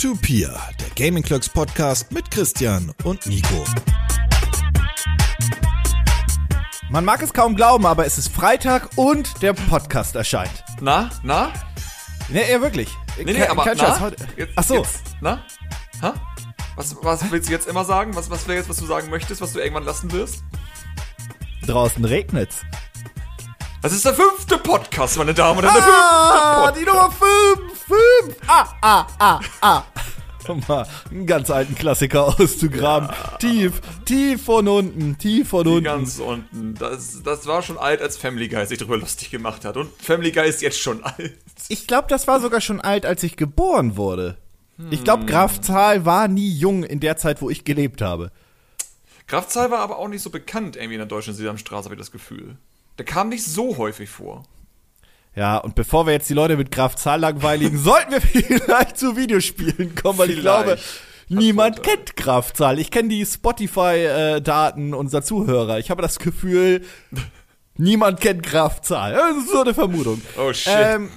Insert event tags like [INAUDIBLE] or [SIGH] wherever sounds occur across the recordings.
to Peer, der Gaming Clerks Podcast mit Christian und Nico. Man mag es kaum glauben, aber es ist Freitag und der Podcast erscheint. Na, na? Nee, ja, wirklich. Nee, nee, aber kein na? Heute, Jetzt- ach so. Jetzt, na? Ha? Was, was willst du jetzt immer sagen? Was, was wäre jetzt, was du sagen möchtest, was du irgendwann lassen wirst? Draußen regnet's. Das ist der fünfte Podcast, meine Damen und Herren. Ah, der die Nummer 5, 5. Ah, ah, ah, ah. Um mal einen ganz alten Klassiker auszugraben. Tief, tief von unten, tief von fünfte unten. ganz unten. Das, das war schon alt, als Family Guy sich darüber lustig gemacht hat. Und Family Guy ist jetzt schon alt. Ich glaube, das war sogar schon alt, als ich geboren wurde. Ich Hm. glaube, Graf Zahl war nie jung in der Zeit, wo ich gelebt habe. Grafzahl war aber auch nicht so bekannt irgendwie in der deutschen Sesamstraße, habe ich das Gefühl. Der kam nicht so häufig vor. Ja, und bevor wir jetzt die Leute mit Graf Zahl langweiligen, [LAUGHS] sollten wir vielleicht zu Videospielen kommen, weil ich Vielleicht. glaube, niemand kennt Graf Zahl. Ich kenne die Spotify-Daten unserer Zuhörer. Ich habe das Gefühl, niemand kennt Graf Zahl. Das ist so eine Vermutung. Oh, shit. Ähm,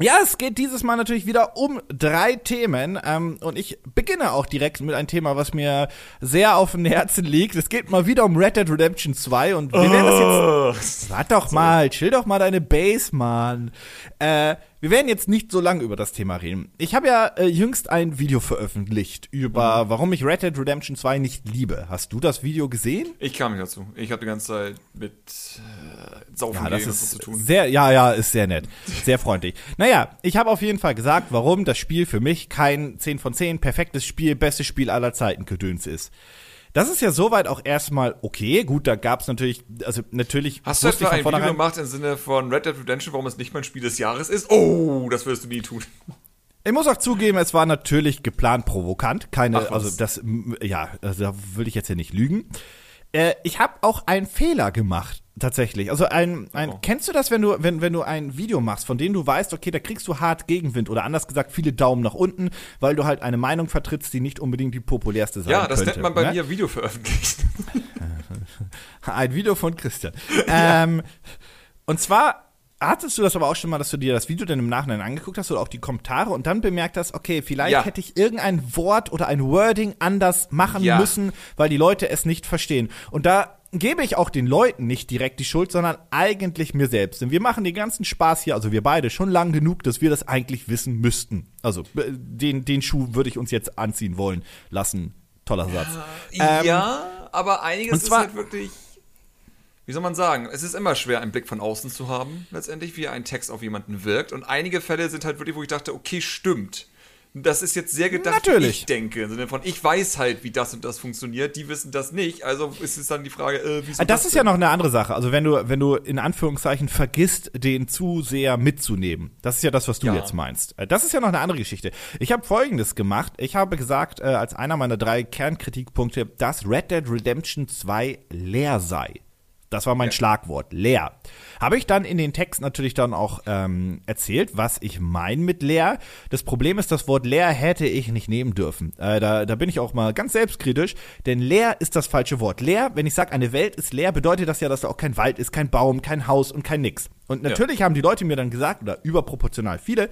ja, es geht dieses Mal natürlich wieder um drei Themen ähm, und ich beginne auch direkt mit einem Thema, was mir sehr auf dem Herzen liegt. Es geht mal wieder um Red Dead Redemption 2 und wir werden das jetzt Oh. Warte doch mal, chill doch mal deine Base, Mann. Äh, wir werden jetzt nicht so lange über das Thema reden. Ich habe ja äh, jüngst ein Video veröffentlicht über, Mhm. warum ich Red Dead Redemption 2 nicht liebe. Hast du das Video gesehen? Ich kam nicht dazu. Ich habe die ganze Zeit mit äh, Saufen Ja, das gehen ist zu tun. sehr, ja, ja, ist sehr nett. Sehr freundlich. Naja, ich habe auf jeden Fall gesagt, warum das Spiel für mich kein 10 von 10 perfektes Spiel, bestes Spiel aller Zeiten Gedöns ist. Das ist ja soweit auch erstmal okay. Gut, da gab's natürlich, also natürlich Hast du etwa ein Video gemacht im Sinne von Red Dead Redemption, warum es nicht mein Spiel des Jahres ist? Oh, das wirst du nie tun. Ich muss auch zugeben, es war natürlich geplant provokant. Keine, Ach also das, ja, also da würde ich jetzt hier nicht lügen. Äh, ich habe auch einen Fehler gemacht, tatsächlich. Also ein, ein Oh. kennst du das, wenn du, wenn, wenn du ein Video machst, von dem du weißt, okay, da kriegst du hart Gegenwind oder anders gesagt viele Daumen nach unten, weil du halt eine Meinung vertrittst, die nicht unbedingt die populärste sein Ja, das könnte. nennt man bei ne? mir Video veröffentlicht. [LAUGHS] Ein Video von Christian. [LAUGHS] ähm, und zwar hattest du das aber auch schon mal, dass du dir das Video dann im Nachhinein angeguckt hast oder auch die Kommentare und dann bemerkt hast, okay, vielleicht Ja. hätte ich irgendein Wort oder ein Wording anders machen Ja. müssen, weil die Leute es nicht verstehen. Und da gebe ich auch den Leuten nicht direkt die Schuld, sondern eigentlich mir selbst. Denn wir machen den ganzen Spaß hier, also wir beide, schon lang genug, dass wir das eigentlich wissen müssten. Also äh, den, den Schuh würde ich uns jetzt anziehen wollen lassen. Toller Satz. Ähm, ja, aber einiges ist halt wirklich. Wie soll man sagen? Es ist immer schwer, einen Blick von außen zu haben, letztendlich, wie ein Text auf jemanden wirkt. Und einige Fälle sind halt wirklich, wo ich dachte, okay, stimmt. Das ist jetzt sehr gedacht, wie Natürlich. ich denke. Im Sinne von, ich weiß halt, wie das und das funktioniert, die wissen das nicht. Also ist es dann die Frage, äh, wieso Ah, Das ist ja denn? noch eine andere Sache. Also wenn du, wenn du in Anführungszeichen vergisst, den Zuseher mitzunehmen. Das ist ja das, was du Ja. jetzt meinst. Äh, Das ist ja noch eine andere Geschichte. Ich habe Folgendes gemacht. Ich habe gesagt, äh, als einer meiner drei Kernkritikpunkte, dass Red Dead Redemption 2 leer sei. Das war mein Schlagwort, leer. Habe ich dann in den Text natürlich dann auch ähm, erzählt, was ich meine mit leer. Das Problem ist, das Wort leer hätte ich nicht nehmen dürfen. Äh, da, da bin ich auch mal ganz selbstkritisch, denn leer ist das falsche Wort. Leer, wenn ich sage, eine Welt ist leer, bedeutet das ja, dass da auch kein Wald ist, kein Baum, kein Haus und kein nix. Und natürlich haben die Leute mir dann gesagt, oder überproportional viele,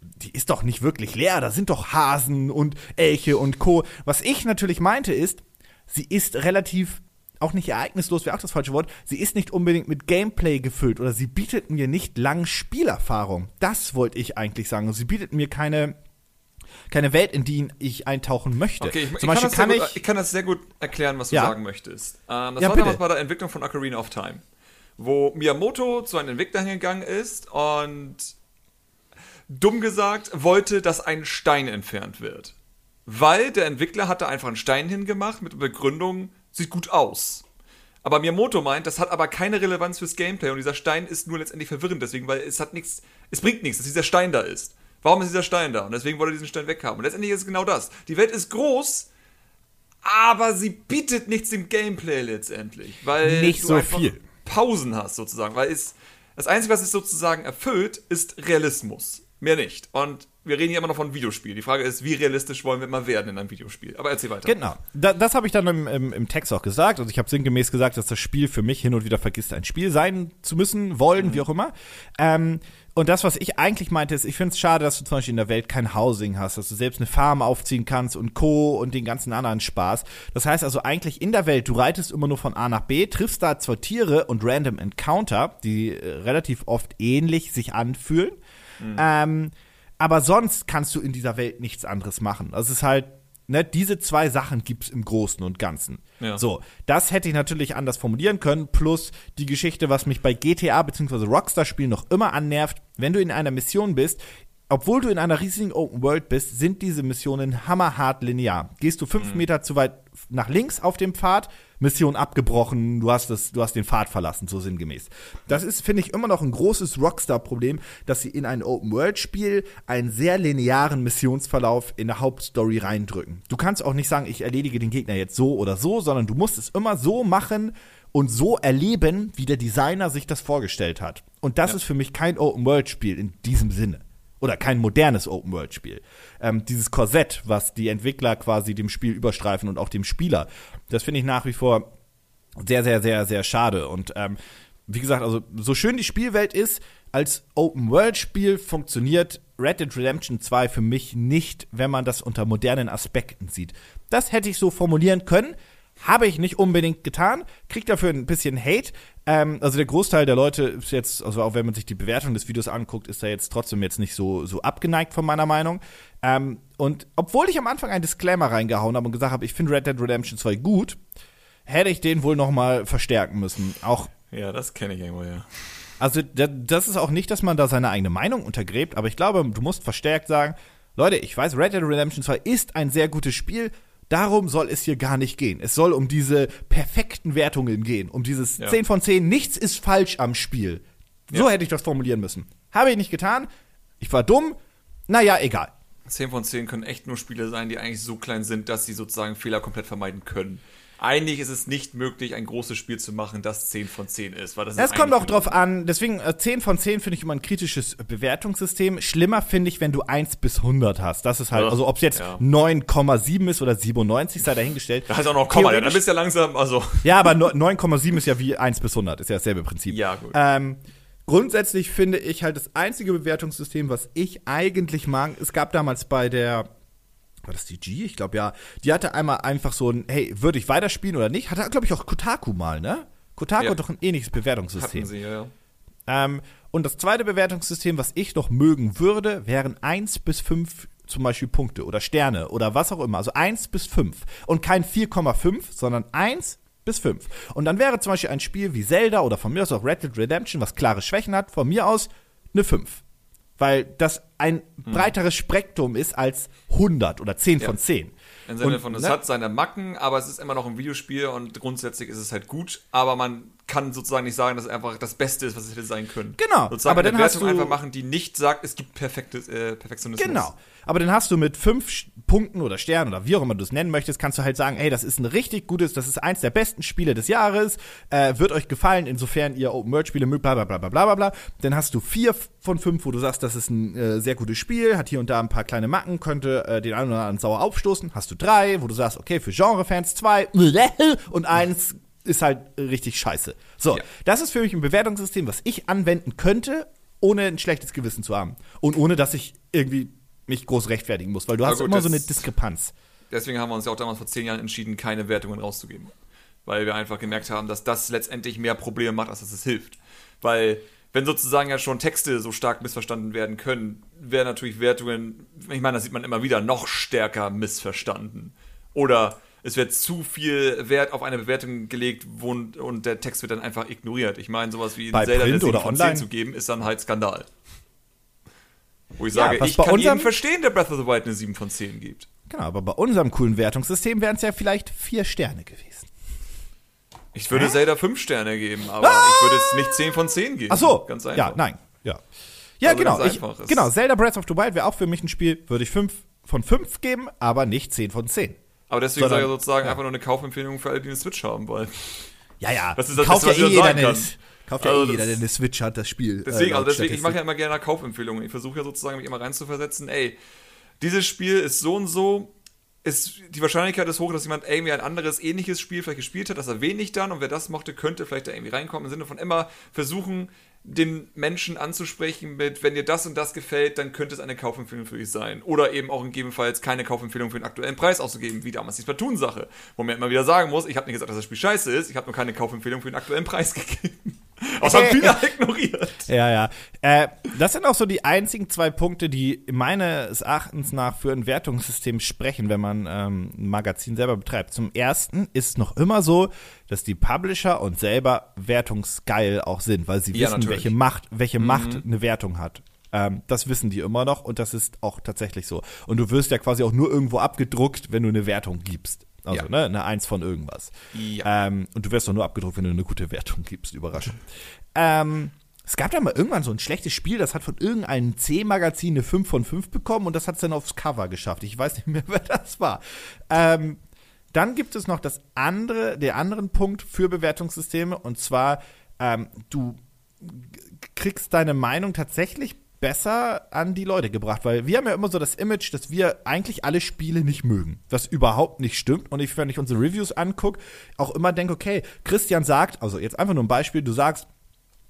die ist doch nicht wirklich leer, da sind doch Hasen und Elche und Co. Was ich natürlich meinte ist, sie ist relativ auch nicht ereignislos, wäre auch das falsche Wort, sie ist nicht unbedingt mit Gameplay gefüllt oder sie bietet mir nicht lang Spielerfahrung. Das wollte ich eigentlich sagen. Sie bietet mir keine, keine Welt, in die ich eintauchen möchte. Okay, ich, ich, Zum kann Beispiel das sehr kann gut, ich, ich kann das sehr gut erklären, was du Ja. sagen möchtest. Ähm, das Ja, war bitte. damals bei der Entwicklung von Ocarina of Time, wo Miyamoto zu einem Entwickler hingegangen ist und dumm gesagt wollte, dass ein Stein entfernt wird. Weil der Entwickler hatte einfach einen Stein hingemacht mit der Begründung, sieht gut aus. Aber Miyamoto meint, das hat aber keine Relevanz fürs Gameplay und dieser Stein ist nur letztendlich verwirrend, deswegen, weil es hat nichts, es bringt nichts, dass dieser Stein da ist. Warum ist dieser Stein da? Und deswegen wollte er diesen Stein weghaben. Und letztendlich ist es genau das. Die Welt ist groß, aber sie bietet nichts im Gameplay letztendlich. Weil Nicht du so viel. Pausen hast sozusagen. Weil es, das Einzige, was es sozusagen erfüllt, ist Realismus. Mehr nicht. Und wir reden hier immer noch von Videospiel. Die Frage ist, wie realistisch wollen wir mal werden in einem Videospiel? Aber erzähl weiter. Genau. Da, das habe ich dann im, im, im, Text auch gesagt. Also ich habe sinngemäß gesagt, dass das Spiel für mich hin und wieder vergisst, ein Spiel sein zu müssen, wollen, mhm. wie auch immer. Ähm, und das, was ich eigentlich meinte, ist, ich finde es schade, dass du zum Beispiel in der Welt kein Housing hast, dass du selbst eine Farm aufziehen kannst und Co. und den ganzen anderen Spaß. Das heißt also eigentlich in der Welt, du reitest immer nur von A nach B, triffst da zwar Tiere und Random Encounter, die äh, relativ oft ähnlich sich anfühlen. Mhm. Ähm, aber sonst kannst du in dieser Welt nichts anderes machen. Also es ist halt, ne, diese zwei Sachen gibt's im Großen und Ganzen. Ja. So, das hätte ich natürlich anders formulieren können, plus die Geschichte, was mich bei GTA bzw. Rockstar-Spielen noch immer annervt, wenn du in einer Mission bist, obwohl du in einer riesigen Open World bist, sind diese Missionen hammerhart linear. Gehst du fünf mhm. Meter zu weit nach links auf dem Pfad, Mission abgebrochen, du hast, das, du hast den Pfad verlassen, so sinngemäß. Das ist, finde ich, immer noch ein großes Rockstar-Problem, dass sie in ein Open-World-Spiel einen sehr linearen Missionsverlauf in der Hauptstory reindrücken. Du kannst auch nicht sagen, ich erledige den Gegner jetzt so oder so, sondern du musst es immer so machen und so erleben, wie der Designer sich das vorgestellt hat. Und das ja. ist für mich kein Open-World-Spiel in diesem Sinne oder kein modernes Open-World-Spiel. Ähm, dieses Korsett, was die Entwickler quasi dem Spiel überstreifen und auch dem Spieler, das finde ich nach wie vor sehr, sehr, sehr, sehr schade. Und ähm, wie gesagt, also so schön die Spielwelt ist, als Open-World-Spiel funktioniert Red Dead Redemption 2 für mich nicht, wenn man das unter modernen Aspekten sieht. Das hätte ich so formulieren können, habe ich nicht unbedingt getan, kriegt dafür ein bisschen Hate. Ähm, also der Großteil der Leute ist jetzt, also auch wenn man sich die Bewertung des Videos anguckt, ist da jetzt trotzdem jetzt nicht so, so abgeneigt von meiner Meinung. Ähm, und obwohl ich am Anfang einen Disclaimer reingehauen habe und gesagt habe, ich finde Red Dead Redemption 2 gut, hätte ich den wohl noch mal verstärken müssen. Auch ja, das kenne ich irgendwo, ja. Also das ist auch nicht, dass man da seine eigene Meinung untergräbt, aber ich glaube, du musst verstärkt sagen, Leute, ich weiß, Red Dead Redemption 2 ist ein sehr gutes Spiel, Darum soll es hier gar nicht gehen. Es soll um diese perfekten Wertungen gehen, um dieses ja. 10 von 10, nichts ist falsch am Spiel. So ja. hätte ich das formulieren müssen. Habe ich nicht getan. Ich war dumm. Naja, egal. 10 von 10 können echt nur Spiele sein, die eigentlich so klein sind, dass sie sozusagen Fehler komplett vermeiden können eigentlich ist es nicht möglich, ein großes Spiel zu machen, das 10 von 10 ist. Weil das es kommt auch drauf an, deswegen äh, 10 von 10 finde ich immer ein kritisches Bewertungssystem. Schlimmer finde ich, wenn du 1 bis 100 hast. Das ist halt, ja, also ob es jetzt ja. 9,7 ist oder 97, sei dahingestellt. Da heißt auch noch Komma, ja, dann bist du ja langsam, also. Ja, aber 9,7 ist ja wie 1 bis 100, ist ja dasselbe Prinzip. Ja, gut. Ähm, grundsätzlich finde ich halt das einzige Bewertungssystem, was ich eigentlich mag, es gab damals bei der war das die G? Ich glaube ja. Die hatte einmal einfach so ein, hey, würde ich weiterspielen oder nicht? Hatte, glaube ich, auch Kotaku mal, ne? Kotaku ja. hat doch ein ähnliches Bewertungssystem. Hatten sie, ja. Ähm, und das zweite Bewertungssystem, was ich noch mögen würde, wären 1 bis 5 zum Beispiel Punkte oder Sterne oder was auch immer. Also 1 bis 5. Und kein 4,5, sondern 1 bis 5. Und dann wäre zum Beispiel ein Spiel wie Zelda oder von mir aus auch Red Dead Redemption, was klare Schwächen hat, von mir aus eine 5 weil das ein hm. breiteres Spektrum ist als 100 oder 10 ja. von 10. Im Sinne von, es ne? hat seine Macken, aber es ist immer noch ein Videospiel und grundsätzlich ist es halt gut, aber man kann sozusagen nicht sagen, dass es einfach das Beste ist, was es hätte sein können. Genau. Sozusagen aber dann hast du einfach machen, die nicht sagt, es gibt perfektes äh, Perfektionismus. Genau. Aber dann hast du mit fünf Punkten oder Sternen oder wie auch immer du es nennen möchtest, kannst du halt sagen, ey, das ist ein richtig gutes, das ist eins der besten Spiele des Jahres, äh, wird euch gefallen, insofern ihr Open World Spiele mögt, bla bla bla bla bla bla. Dann hast du vier von fünf, wo du sagst, das ist ein äh, sehr gutes Spiel, hat hier und da ein paar kleine Macken, könnte äh, den einen oder anderen sauer aufstoßen. Hast du drei, wo du sagst, okay, für Genrefans zwei [LAUGHS] und eins ist halt richtig scheiße. So, ja. das ist für mich ein Bewertungssystem, was ich anwenden könnte, ohne ein schlechtes Gewissen zu haben. Und ohne, dass ich irgendwie mich groß rechtfertigen muss, weil du hast gut, immer so eine Diskrepanz. Deswegen haben wir uns ja auch damals vor zehn Jahren entschieden, keine Wertungen rauszugeben. Weil wir einfach gemerkt haben, dass das letztendlich mehr Probleme macht, als dass es hilft. Weil, wenn sozusagen ja schon Texte so stark missverstanden werden können, wären natürlich Wertungen, ich meine, das sieht man immer wieder, noch stärker missverstanden. Oder es wird zu viel Wert auf eine Bewertung gelegt wo, und der Text wird dann einfach ignoriert. Ich meine, sowas wie in Zelda Print oder von online? 10 zu geben, ist dann halt Skandal. Wo ich sage, ja, ich kann jedem verstehen, der Breath of the Wild eine 7 von 10 gibt. Genau, aber bei unserem coolen Wertungssystem wären es ja vielleicht 4 Sterne gewesen. Ich würde Hä? Zelda 5 Sterne geben, aber ah! ich würde es nicht 10 von 10 geben. Ach so. Ganz einfach. Ja, nein. Ja, ja also genau. Ich, genau, Zelda Breath of the Wild wäre auch für mich ein Spiel, würde ich 5 von 5 geben, aber nicht 10 von 10. Aber deswegen sage ich sozusagen ja. einfach nur eine Kaufempfehlung für alle, die eine Switch haben wollen. Ja, ja. Das ist das, Kauft ja eh jeder nicht. Kauft ja Also eh jeder, der eine Switch hat, das Spiel. Deswegen, äh, also deswegen, ich mache ja immer gerne Kaufempfehlungen. Ich versuche ja sozusagen mich immer reinzuversetzen, ey, dieses Spiel ist so und so, ist, die Wahrscheinlichkeit ist hoch, dass jemand irgendwie ein anderes ähnliches Spiel vielleicht gespielt hat, das er wenig dann und wer das mochte, könnte vielleicht da irgendwie reinkommen. Im Sinne von immer versuchen, den Menschen anzusprechen mit, wenn dir das und das gefällt, dann könnte es eine Kaufempfehlung für dich sein. Oder eben auch gegebenenfalls keine Kaufempfehlung für den aktuellen Preis auszugeben, wie damals die Splatoon-Sache. Wo man immer wieder sagen muss, ich habe nicht gesagt, dass das Spiel scheiße ist, ich habe nur keine Kaufempfehlung für den aktuellen Preis [LAUGHS] gegeben. Das haben viele ignoriert. Ja, ja. Äh, das sind auch so die einzigen zwei Punkte, die meines Erachtens nach für ein Wertungssystem sprechen, wenn man ähm, ein Magazin selber betreibt. Zum ersten ist es noch immer so, dass die Publisher und selber wertungsgeil auch sind, weil sie Ja, wissen, natürlich. welche Macht, welche Macht eine Wertung hat. Ähm, das wissen die immer noch und das ist auch tatsächlich so. Und du wirst ja quasi auch nur irgendwo abgedruckt, wenn du eine Wertung gibst. Also, Ja. ne, eine Eins von irgendwas. Ja. Ähm, und du wirst doch nur abgedruckt, wenn du eine gute Wertung gibst. Überraschend. ähm, es gab da mal irgendwann so ein schlechtes Spiel, das hat von irgendeinem C-Magazin eine 5 von 5 bekommen und das hat es dann aufs Cover geschafft. Ich weiß nicht mehr, [LAUGHS] wer das war. Ähm, dann gibt es noch das andere, der anderen Punkt für Bewertungssysteme und zwar, ähm, du kriegst deine Meinung tatsächlich besser an die Leute gebracht, weil wir haben ja immer so das Image, dass wir eigentlich alle Spiele nicht mögen, was überhaupt nicht stimmt und ich, wenn ich unsere Reviews angucke, auch immer denke, okay, Christian sagt, also jetzt einfach nur ein Beispiel, du sagst,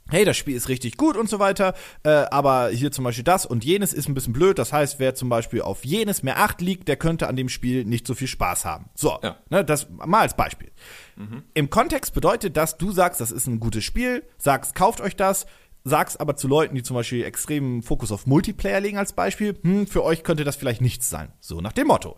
hey, das Spiel ist richtig gut und so weiter, äh, aber hier zum Beispiel das und jenes ist ein bisschen blöd. Das heißt, wer zum Beispiel auf jenes mehr Acht liegt, der könnte an dem Spiel nicht so viel Spaß haben. So, Ja. ne, das mal als Beispiel. Im Kontext bedeutet das, du sagst, das ist ein gutes Spiel, sagst, kauft euch das, sagst aber zu Leuten, die zum Beispiel extremen Fokus auf Multiplayer legen als Beispiel, hm, für euch könnte das vielleicht nichts sein. So nach dem Motto.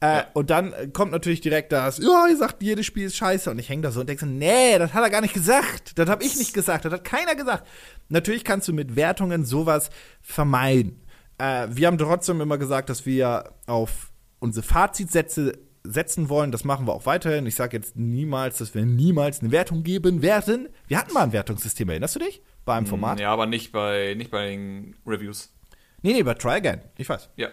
Äh, Und dann äh, kommt natürlich direkt das, ja, ihr sagt, jedes Spiel ist scheiße. Und ich hänge da so und denke so, nee, das hat er gar nicht gesagt. Das habe ich nicht gesagt. Das hat keiner gesagt. Natürlich kannst du mit Wertungen sowas vermeiden. Äh, wir haben trotzdem immer gesagt, dass wir auf unsere Fazitsätze setzen wollen. Das machen wir auch weiterhin. Ich sage jetzt niemals, dass wir niemals eine Wertung geben werden. Wir hatten mal ein Wertungssystem, erinnerst du dich? Bei einem Format? Ja, aber nicht bei, nicht bei den Reviews. Nee, nee, bei Try Again. Ich weiß. Ja.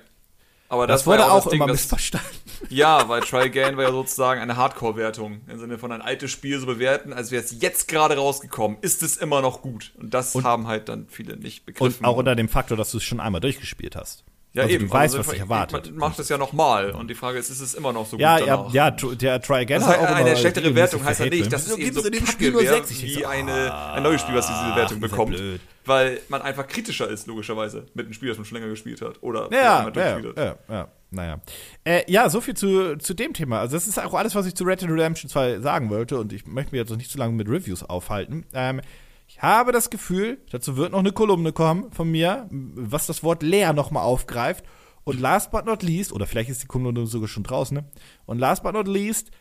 Aber Das, das, wurde ja auch das Ding, immer das, missverstanden. [LAUGHS] Ja, weil Try Again war ja sozusagen eine Hardcore-Wertung. Im Sinne von ein altes Spiel so bewerten, als wäre es jetzt gerade rausgekommen. Ist es immer noch gut? Und das haben halt dann viele nicht Und begriffen. auch unter dem Faktor, dass du es schon einmal durchgespielt hast. Ja, also eben. du weißt, Also was ich- erwartet. Man macht es ja nochmal. Und die Frage ist, ist es immer noch so Ja, gut ja, danach? ja, der Try Again Das hat heißt, auch eine schlechtere Wertung heißt ja nicht, dass es eben so dem Spiel nur wäre, 60? Ich wie so, eine, ah, ein neues Spiel, was diese Wertung bekommt. blöd. Weil man einfach kritischer ist, logischerweise, mit einem Spiel, das man schon länger gespielt hat. Oder Ja, ja, ja, ja, naja. Äh, ja, so viel zu, zu dem Thema. Also das ist auch alles, was ich zu Red Dead Redemption 2 sagen wollte und ich möchte mich jetzt noch nicht zu lange mit Reviews aufhalten. Ähm, ich habe das Gefühl, dazu wird noch eine Kolumne kommen von mir, was das Wort leer nochmal aufgreift. Und last but not least, oder vielleicht ist die Kolumne sogar schon draußen, ne? Und last but not least,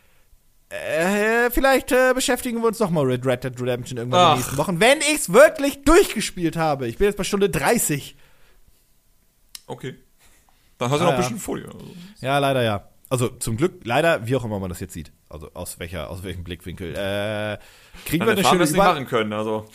äh, vielleicht äh, beschäftigen wir uns noch mal mit Red Dead Redemption irgendwann in Ach. den nächsten Wochen, wenn ich es wirklich durchgespielt habe. Ich bin jetzt bei Stunde 30. Okay. Dann hast du Ah, noch ein bisschen. Also. Ja, leider ja. Also zum Glück, leider, wie auch immer man das jetzt sieht. Also aus welcher, aus welchem Blickwinkel. Äh, kriegen wir Meine eine schöne Über machen können, also.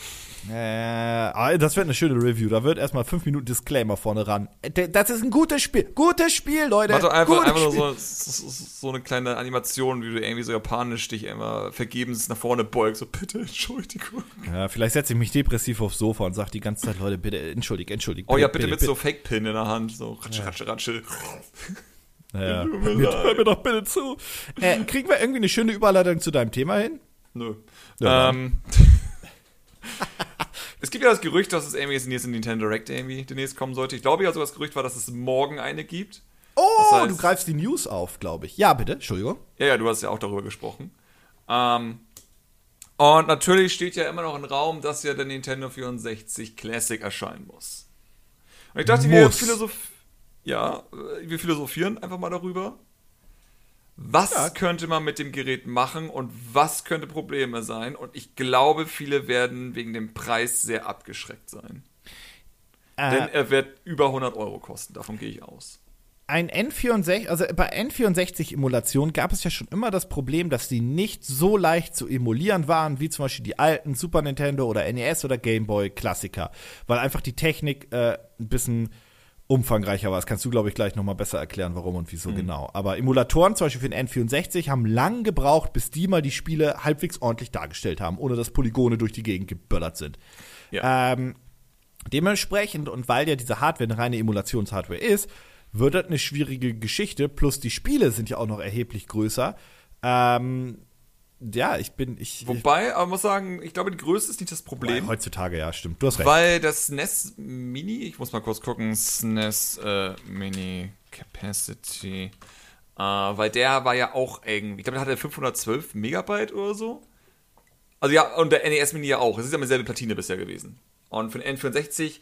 äh, ah, Das wird eine schöne Review. Da wird erstmal fünf Minuten Disclaimer vorne ran. Äh, Das ist ein gutes Spiel. Gutes Spiel, Leute. Doch einfach, einfach nur Spiel. so, so, so eine kleine Animation, wie du irgendwie so japanisch dich immer vergebens nach vorne beugst. So, bitte, Entschuldigung. Ja, vielleicht setze ich mich depressiv aufs Sofa und sage die ganze Zeit, Leute, bitte, entschuldigt, entschuldigt. Oh ja, bitte mit so Fake-Pin in der Hand. So, ratsche, ratsche, ratsche. Ja. Tut mir Hör mir doch bitte zu. Äh, kriegen wir irgendwie eine schöne Überleitung zu deinem Thema hin? Nö. Ja, ähm. [LAUGHS] es gibt ja das Gerücht, dass es irgendwie jetzt in Nintendo Direct irgendwie demnächst kommen sollte. Ich glaube ja, so das Gerücht war, dass es morgen eine gibt. Oh, Das heißt- du greifst die News auf, glaube ich. Ja, bitte, Entschuldigung. Ja, ja, du hast ja auch darüber gesprochen. Ähm, und natürlich steht ja immer noch im Raum, dass ja der Nintendo 64 Classic erscheinen muss. Und ich dachte, wir, Muss. philosoph ja, äh, wir philosophieren einfach mal darüber. Was Ja. könnte man mit dem Gerät machen und was könnte Probleme sein? Und ich glaube, viele werden wegen dem Preis sehr abgeschreckt sein. Denn Äh, er wird über 100 Euro kosten, davon gehe ich aus. ein N64, also bei N64-Emulationen gab es ja schon immer das Problem, dass die nicht so leicht zu emulieren waren, wie zum Beispiel die alten Super Nintendo oder NES oder Game Boy Klassiker, weil einfach die Technik äh, ein bisschen umfangreicher war. Das kannst du, glaube ich, gleich nochmal besser erklären, warum und wieso genau. Aber Emulatoren, zum Beispiel für den N64, haben lang gebraucht, bis die mal die Spiele halbwegs ordentlich dargestellt haben, ohne dass Polygone durch die Gegend geböllert sind. Ja. Ähm, dementsprechend, und weil ja diese Hardware eine reine Emulationshardware ist, wird das eine schwierige Geschichte. Plus die Spiele sind ja auch noch erheblich größer. Ähm, ja, ich bin, ich, Wobei, aber muss sagen, ich glaube, die Größe ist nicht das Problem. heutzutage, ja, stimmt. Du hast recht. Weil das SNES Mini, ich muss mal kurz gucken, SNES äh, Mini Capacity, äh, weil der war ja auch irgendwie, ich glaube, der hatte 512 Megabyte oder so. Also ja, und der NES Mini ja auch. Es ist ja mit selbe Platine bisher gewesen. Und für den N64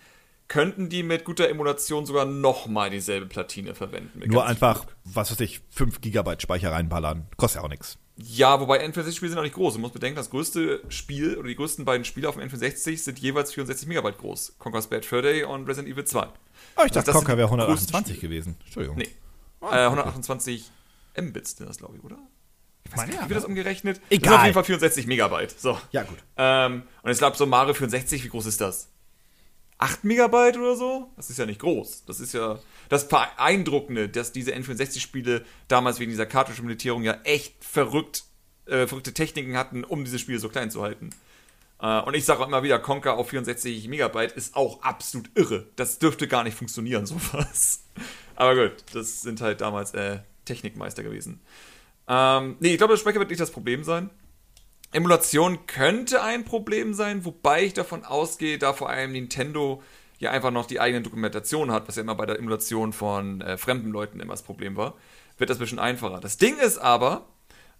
könnten die mit guter Emulation sogar nochmal dieselbe Platine verwenden. Nur einfach, Glück. was weiß ich, 5 Gigabyte Speicher reinballern. Kostet ja auch nichts. Ja, wobei N64-Spiele sind auch nicht groß. Du musst bedenken, das größte Spiel oder die größten beiden Spiele auf dem N64 sind jeweils 64 Megabyte groß. Conker's Bad Fur Day und Resident Evil 2. Oh, ich dachte, das Conker sind wäre die größten 128 Spiele. gewesen. Entschuldigung. Nee. Ah, äh, okay. 128 Mbits sind das, glaube ich, oder? Ich weiß nicht, wie wird das ne? umgerechnet? Egal. Das sind auf jeden Fall 64 Megabyte. So. Ja, gut. Ähm, und ich glaube, so Mario 64, wie groß ist das? 8 Megabyte oder so? Das ist ja nicht groß. Das ist ja das Beeindruckende, dass diese N64-Spiele damals wegen dieser Cartridge-Militärung ja echt verrückt, äh, verrückte Techniken hatten, um diese Spiele so klein zu halten. Äh, und ich sage auch immer wieder, Conker auf 64 Megabyte ist auch absolut irre. Das dürfte gar nicht funktionieren, [LAUGHS] sowas. Aber gut, das sind halt damals äh, Technikmeister gewesen. Ähm, nee, ich glaube, der Speicher wird nicht das Problem sein. Emulation könnte ein Problem sein, wobei ich davon ausgehe, da vor allem Nintendo ja einfach noch die eigene Dokumentation hat, was ja immer bei der Emulation von äh, fremden Leuten immer das Problem war, wird das ein bisschen einfacher. Das Ding ist aber,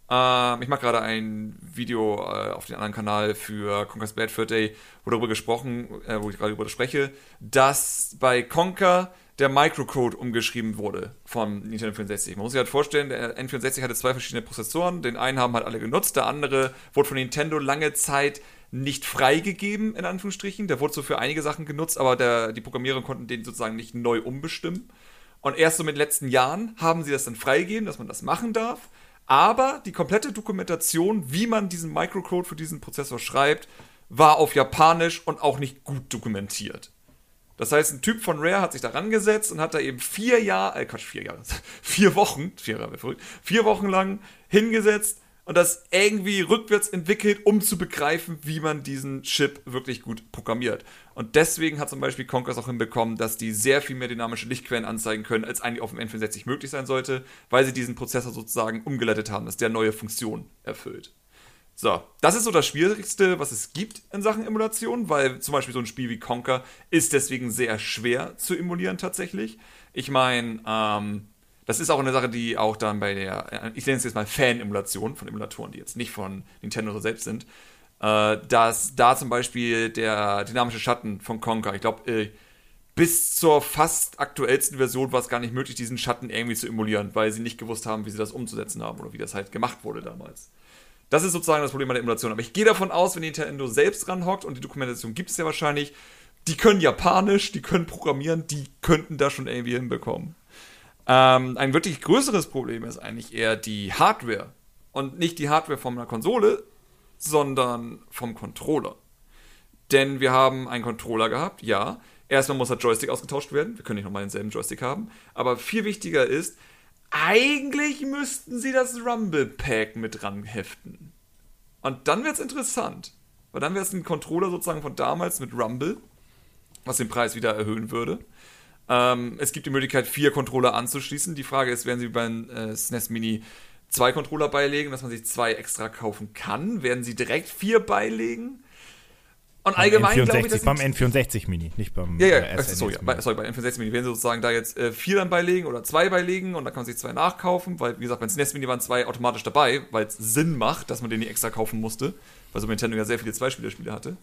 ähm, ich mache gerade ein Video äh, auf dem anderen Kanal für Conker's Bad Fur Day, wo darüber gesprochen, äh, wo ich gerade darüber spreche, dass bei Conker der Microcode umgeschrieben wurde vom Nintendo 64. Man muss sich halt vorstellen, der N64 hatte zwei verschiedene Prozessoren. Den einen haben halt alle genutzt, der andere wurde von Nintendo lange Zeit nicht freigegeben, in Anführungsstrichen. Der wurde so für einige Sachen genutzt, aber der, die Programmierer konnten den sozusagen nicht neu umbestimmen. Und erst so mit den letzten Jahren haben sie das dann freigegeben, dass man das machen darf. Aber die komplette Dokumentation, wie man diesen Microcode für diesen Prozessor schreibt, war auf Japanisch und auch nicht gut dokumentiert. Das heißt, ein Typ von Rare hat sich da rangesetzt und hat da eben vier Jahre, äh, Quatsch, vier Jahre, [LAUGHS] vier Wochen, vier Jahre, verrückt, vier Wochen lang hingesetzt und das irgendwie rückwärts entwickelt, um zu begreifen, wie man diesen Chip wirklich gut programmiert. Und deswegen hat zum Beispiel Conkers auch hinbekommen, dass die sehr viel mehr dynamische Lichtquellen anzeigen können, als eigentlich auf dem N64 möglich sein sollte, weil sie diesen Prozessor sozusagen umgeleitet haben, dass der neue Funktionen erfüllt. So, das ist so das Schwierigste, was es gibt in Sachen Emulation, weil zum Beispiel so ein Spiel wie Conker ist deswegen sehr schwer zu emulieren tatsächlich. Ich meine, ähm, das ist auch eine Sache, die auch dann bei der, äh, ich nenne es jetzt mal Fan-Emulation von Emulatoren, die jetzt nicht von Nintendo selbst sind, äh, dass da zum Beispiel der dynamische Schatten von Conker, ich glaube, äh, bis zur fast aktuellsten Version war es gar nicht möglich, diesen Schatten irgendwie zu emulieren, weil sie nicht gewusst haben, wie sie das umzusetzen haben oder wie das halt gemacht wurde damals. Das ist sozusagen das Problem bei der Emulation. Aber ich gehe davon aus, wenn Nintendo selbst ranhockt und die Dokumentation gibt es ja wahrscheinlich, die können Japanisch, die können programmieren, die könnten das schon irgendwie hinbekommen. Ähm, ein wirklich größeres Problem ist eigentlich eher die Hardware. Und nicht die Hardware von einer Konsole, sondern vom Controller. Denn wir haben einen Controller gehabt, ja. Erstmal muss der Joystick ausgetauscht werden. Wir können nicht nochmal denselben Joystick haben. Aber viel wichtiger ist, eigentlich müssten sie das Rumble Pack mit dran heften. Und dann wird's interessant. Weil dann wäre es ein Controller sozusagen von damals mit Rumble, was den Preis wieder erhöhen würde. Ähm, es gibt die Möglichkeit, vier Controller anzuschließen. Die Frage ist, werden sie beim äh, SNES Mini zwei Controller beilegen, dass man sich zwei extra kaufen kann? Werden sie direkt vier beilegen? Und allgemein glaube ich, N64, dass beim N64 Mini, nicht beim ja, ja, äh, sorry, Mini. bei, sorry, bei N64 Mini werden sie sozusagen da jetzt äh, vier dann beilegen oder zwei beilegen und dann kann man sich zwei nachkaufen, weil, wie gesagt, beim SNES Mini waren zwei automatisch dabei, weil es Sinn macht, dass man den nicht extra kaufen musste, weil so Nintendo ja sehr viele Zweispielerspiele hatte.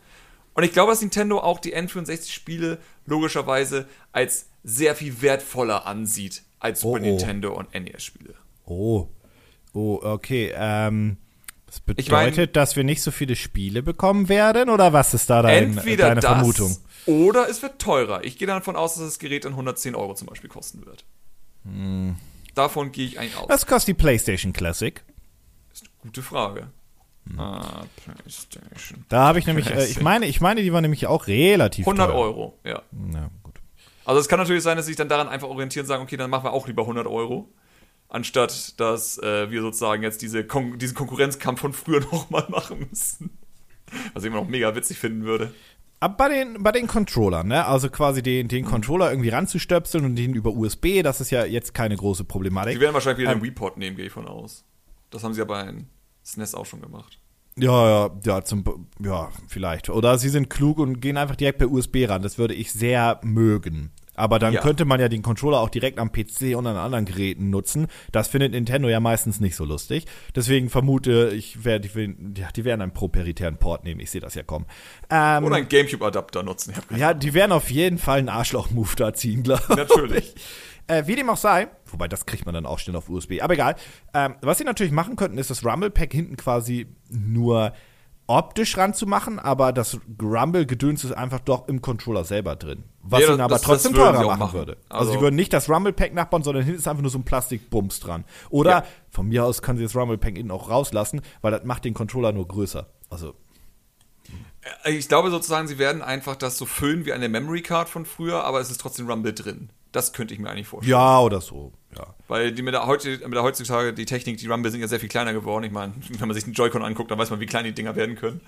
Und ich glaube, dass Nintendo auch die N64-Spiele logischerweise als sehr viel wertvoller ansieht als Super Oh, oh. Nintendo und NES-Spiele. Oh, oh, okay. Ähm, das Ich bedeutet, mein- dass wir nicht so viele Spiele bekommen werden? Oder was ist da dein, Entweder deine das Vermutung? oder es wird teurer. Ich gehe davon aus, dass das Gerät dann 110 Euro zum Beispiel kosten wird. Davon gehe ich eigentlich aus. Was kostet die PlayStation Classic? Gute Frage. Hm. Ah, PlayStation. Da habe ich nämlich, äh, ich meine, ich meine, die war nämlich auch relativ 100 teuer. Euro, ja. Na gut. Also es kann natürlich sein, dass sich dann daran einfach orientieren und sagen, okay, dann machen wir auch lieber 100 Euro, anstatt dass äh, wir sozusagen jetzt diese Kon diesen Konkurrenzkampf von früher [LAUGHS] nochmal machen müssen. Was ich immer noch mega witzig finden würde. Aber bei den, bei den Controllern, ne? Also quasi den, den Controller irgendwie ranzustöpseln und den über USB, das ist ja jetzt keine große Problematik. Die werden wahrscheinlich wieder Ähm, den Wii-Port nehmen, gehe ich von aus. Das haben sie ja bei SNES auch schon gemacht. Ja, ja, ja, zum, ja, vielleicht. Oder sie sind klug und gehen einfach direkt per USB ran. Das würde ich sehr mögen. Aber dann Ja. könnte man ja den Controller auch direkt am PC und an anderen Geräten nutzen. Das findet Nintendo ja meistens nicht so lustig. Deswegen vermute ich, wer, die, ja, die werden einen proprietären Port nehmen. Ich sehe das ja kommen. Ähm, Oder einen Gamecube-Adapter nutzen. Ja, die werden auf jeden Fall einen Arschloch-Move da ziehen, glaube ich. Natürlich. Äh, wie dem auch sei, wobei das kriegt man dann auch schnell auf USB, aber egal. Ähm, was sie natürlich machen könnten, ist das Rumble-Pack hinten quasi nur optisch ranzumachen, aber das Rumble-Gedöns ist einfach doch im Controller selber drin. Was Ja, ihn aber das- das trotzdem würden teurer machen, machen. würde. Also, Also- sie würden nicht das Rumble-Pack nachbauen, sondern hinten ist einfach nur so ein Plastikbums dran. Oder Ja. von mir aus können sie das Rumble-Pack hinten auch rauslassen, weil das macht den Controller nur größer. Also, Ich glaube sozusagen, sie werden einfach das so füllen wie eine Memory Card von früher, aber es ist trotzdem Rumble drin. Das könnte ich mir eigentlich vorstellen. ja, oder so, ja. Weil die mit der, heute, mit der heutzutage, die Technik, die Rumble sind ja sehr viel kleiner geworden. Ich meine, [LAUGHS] wenn man sich den Joy-Con anguckt, dann weiß man, wie klein die Dinger werden können.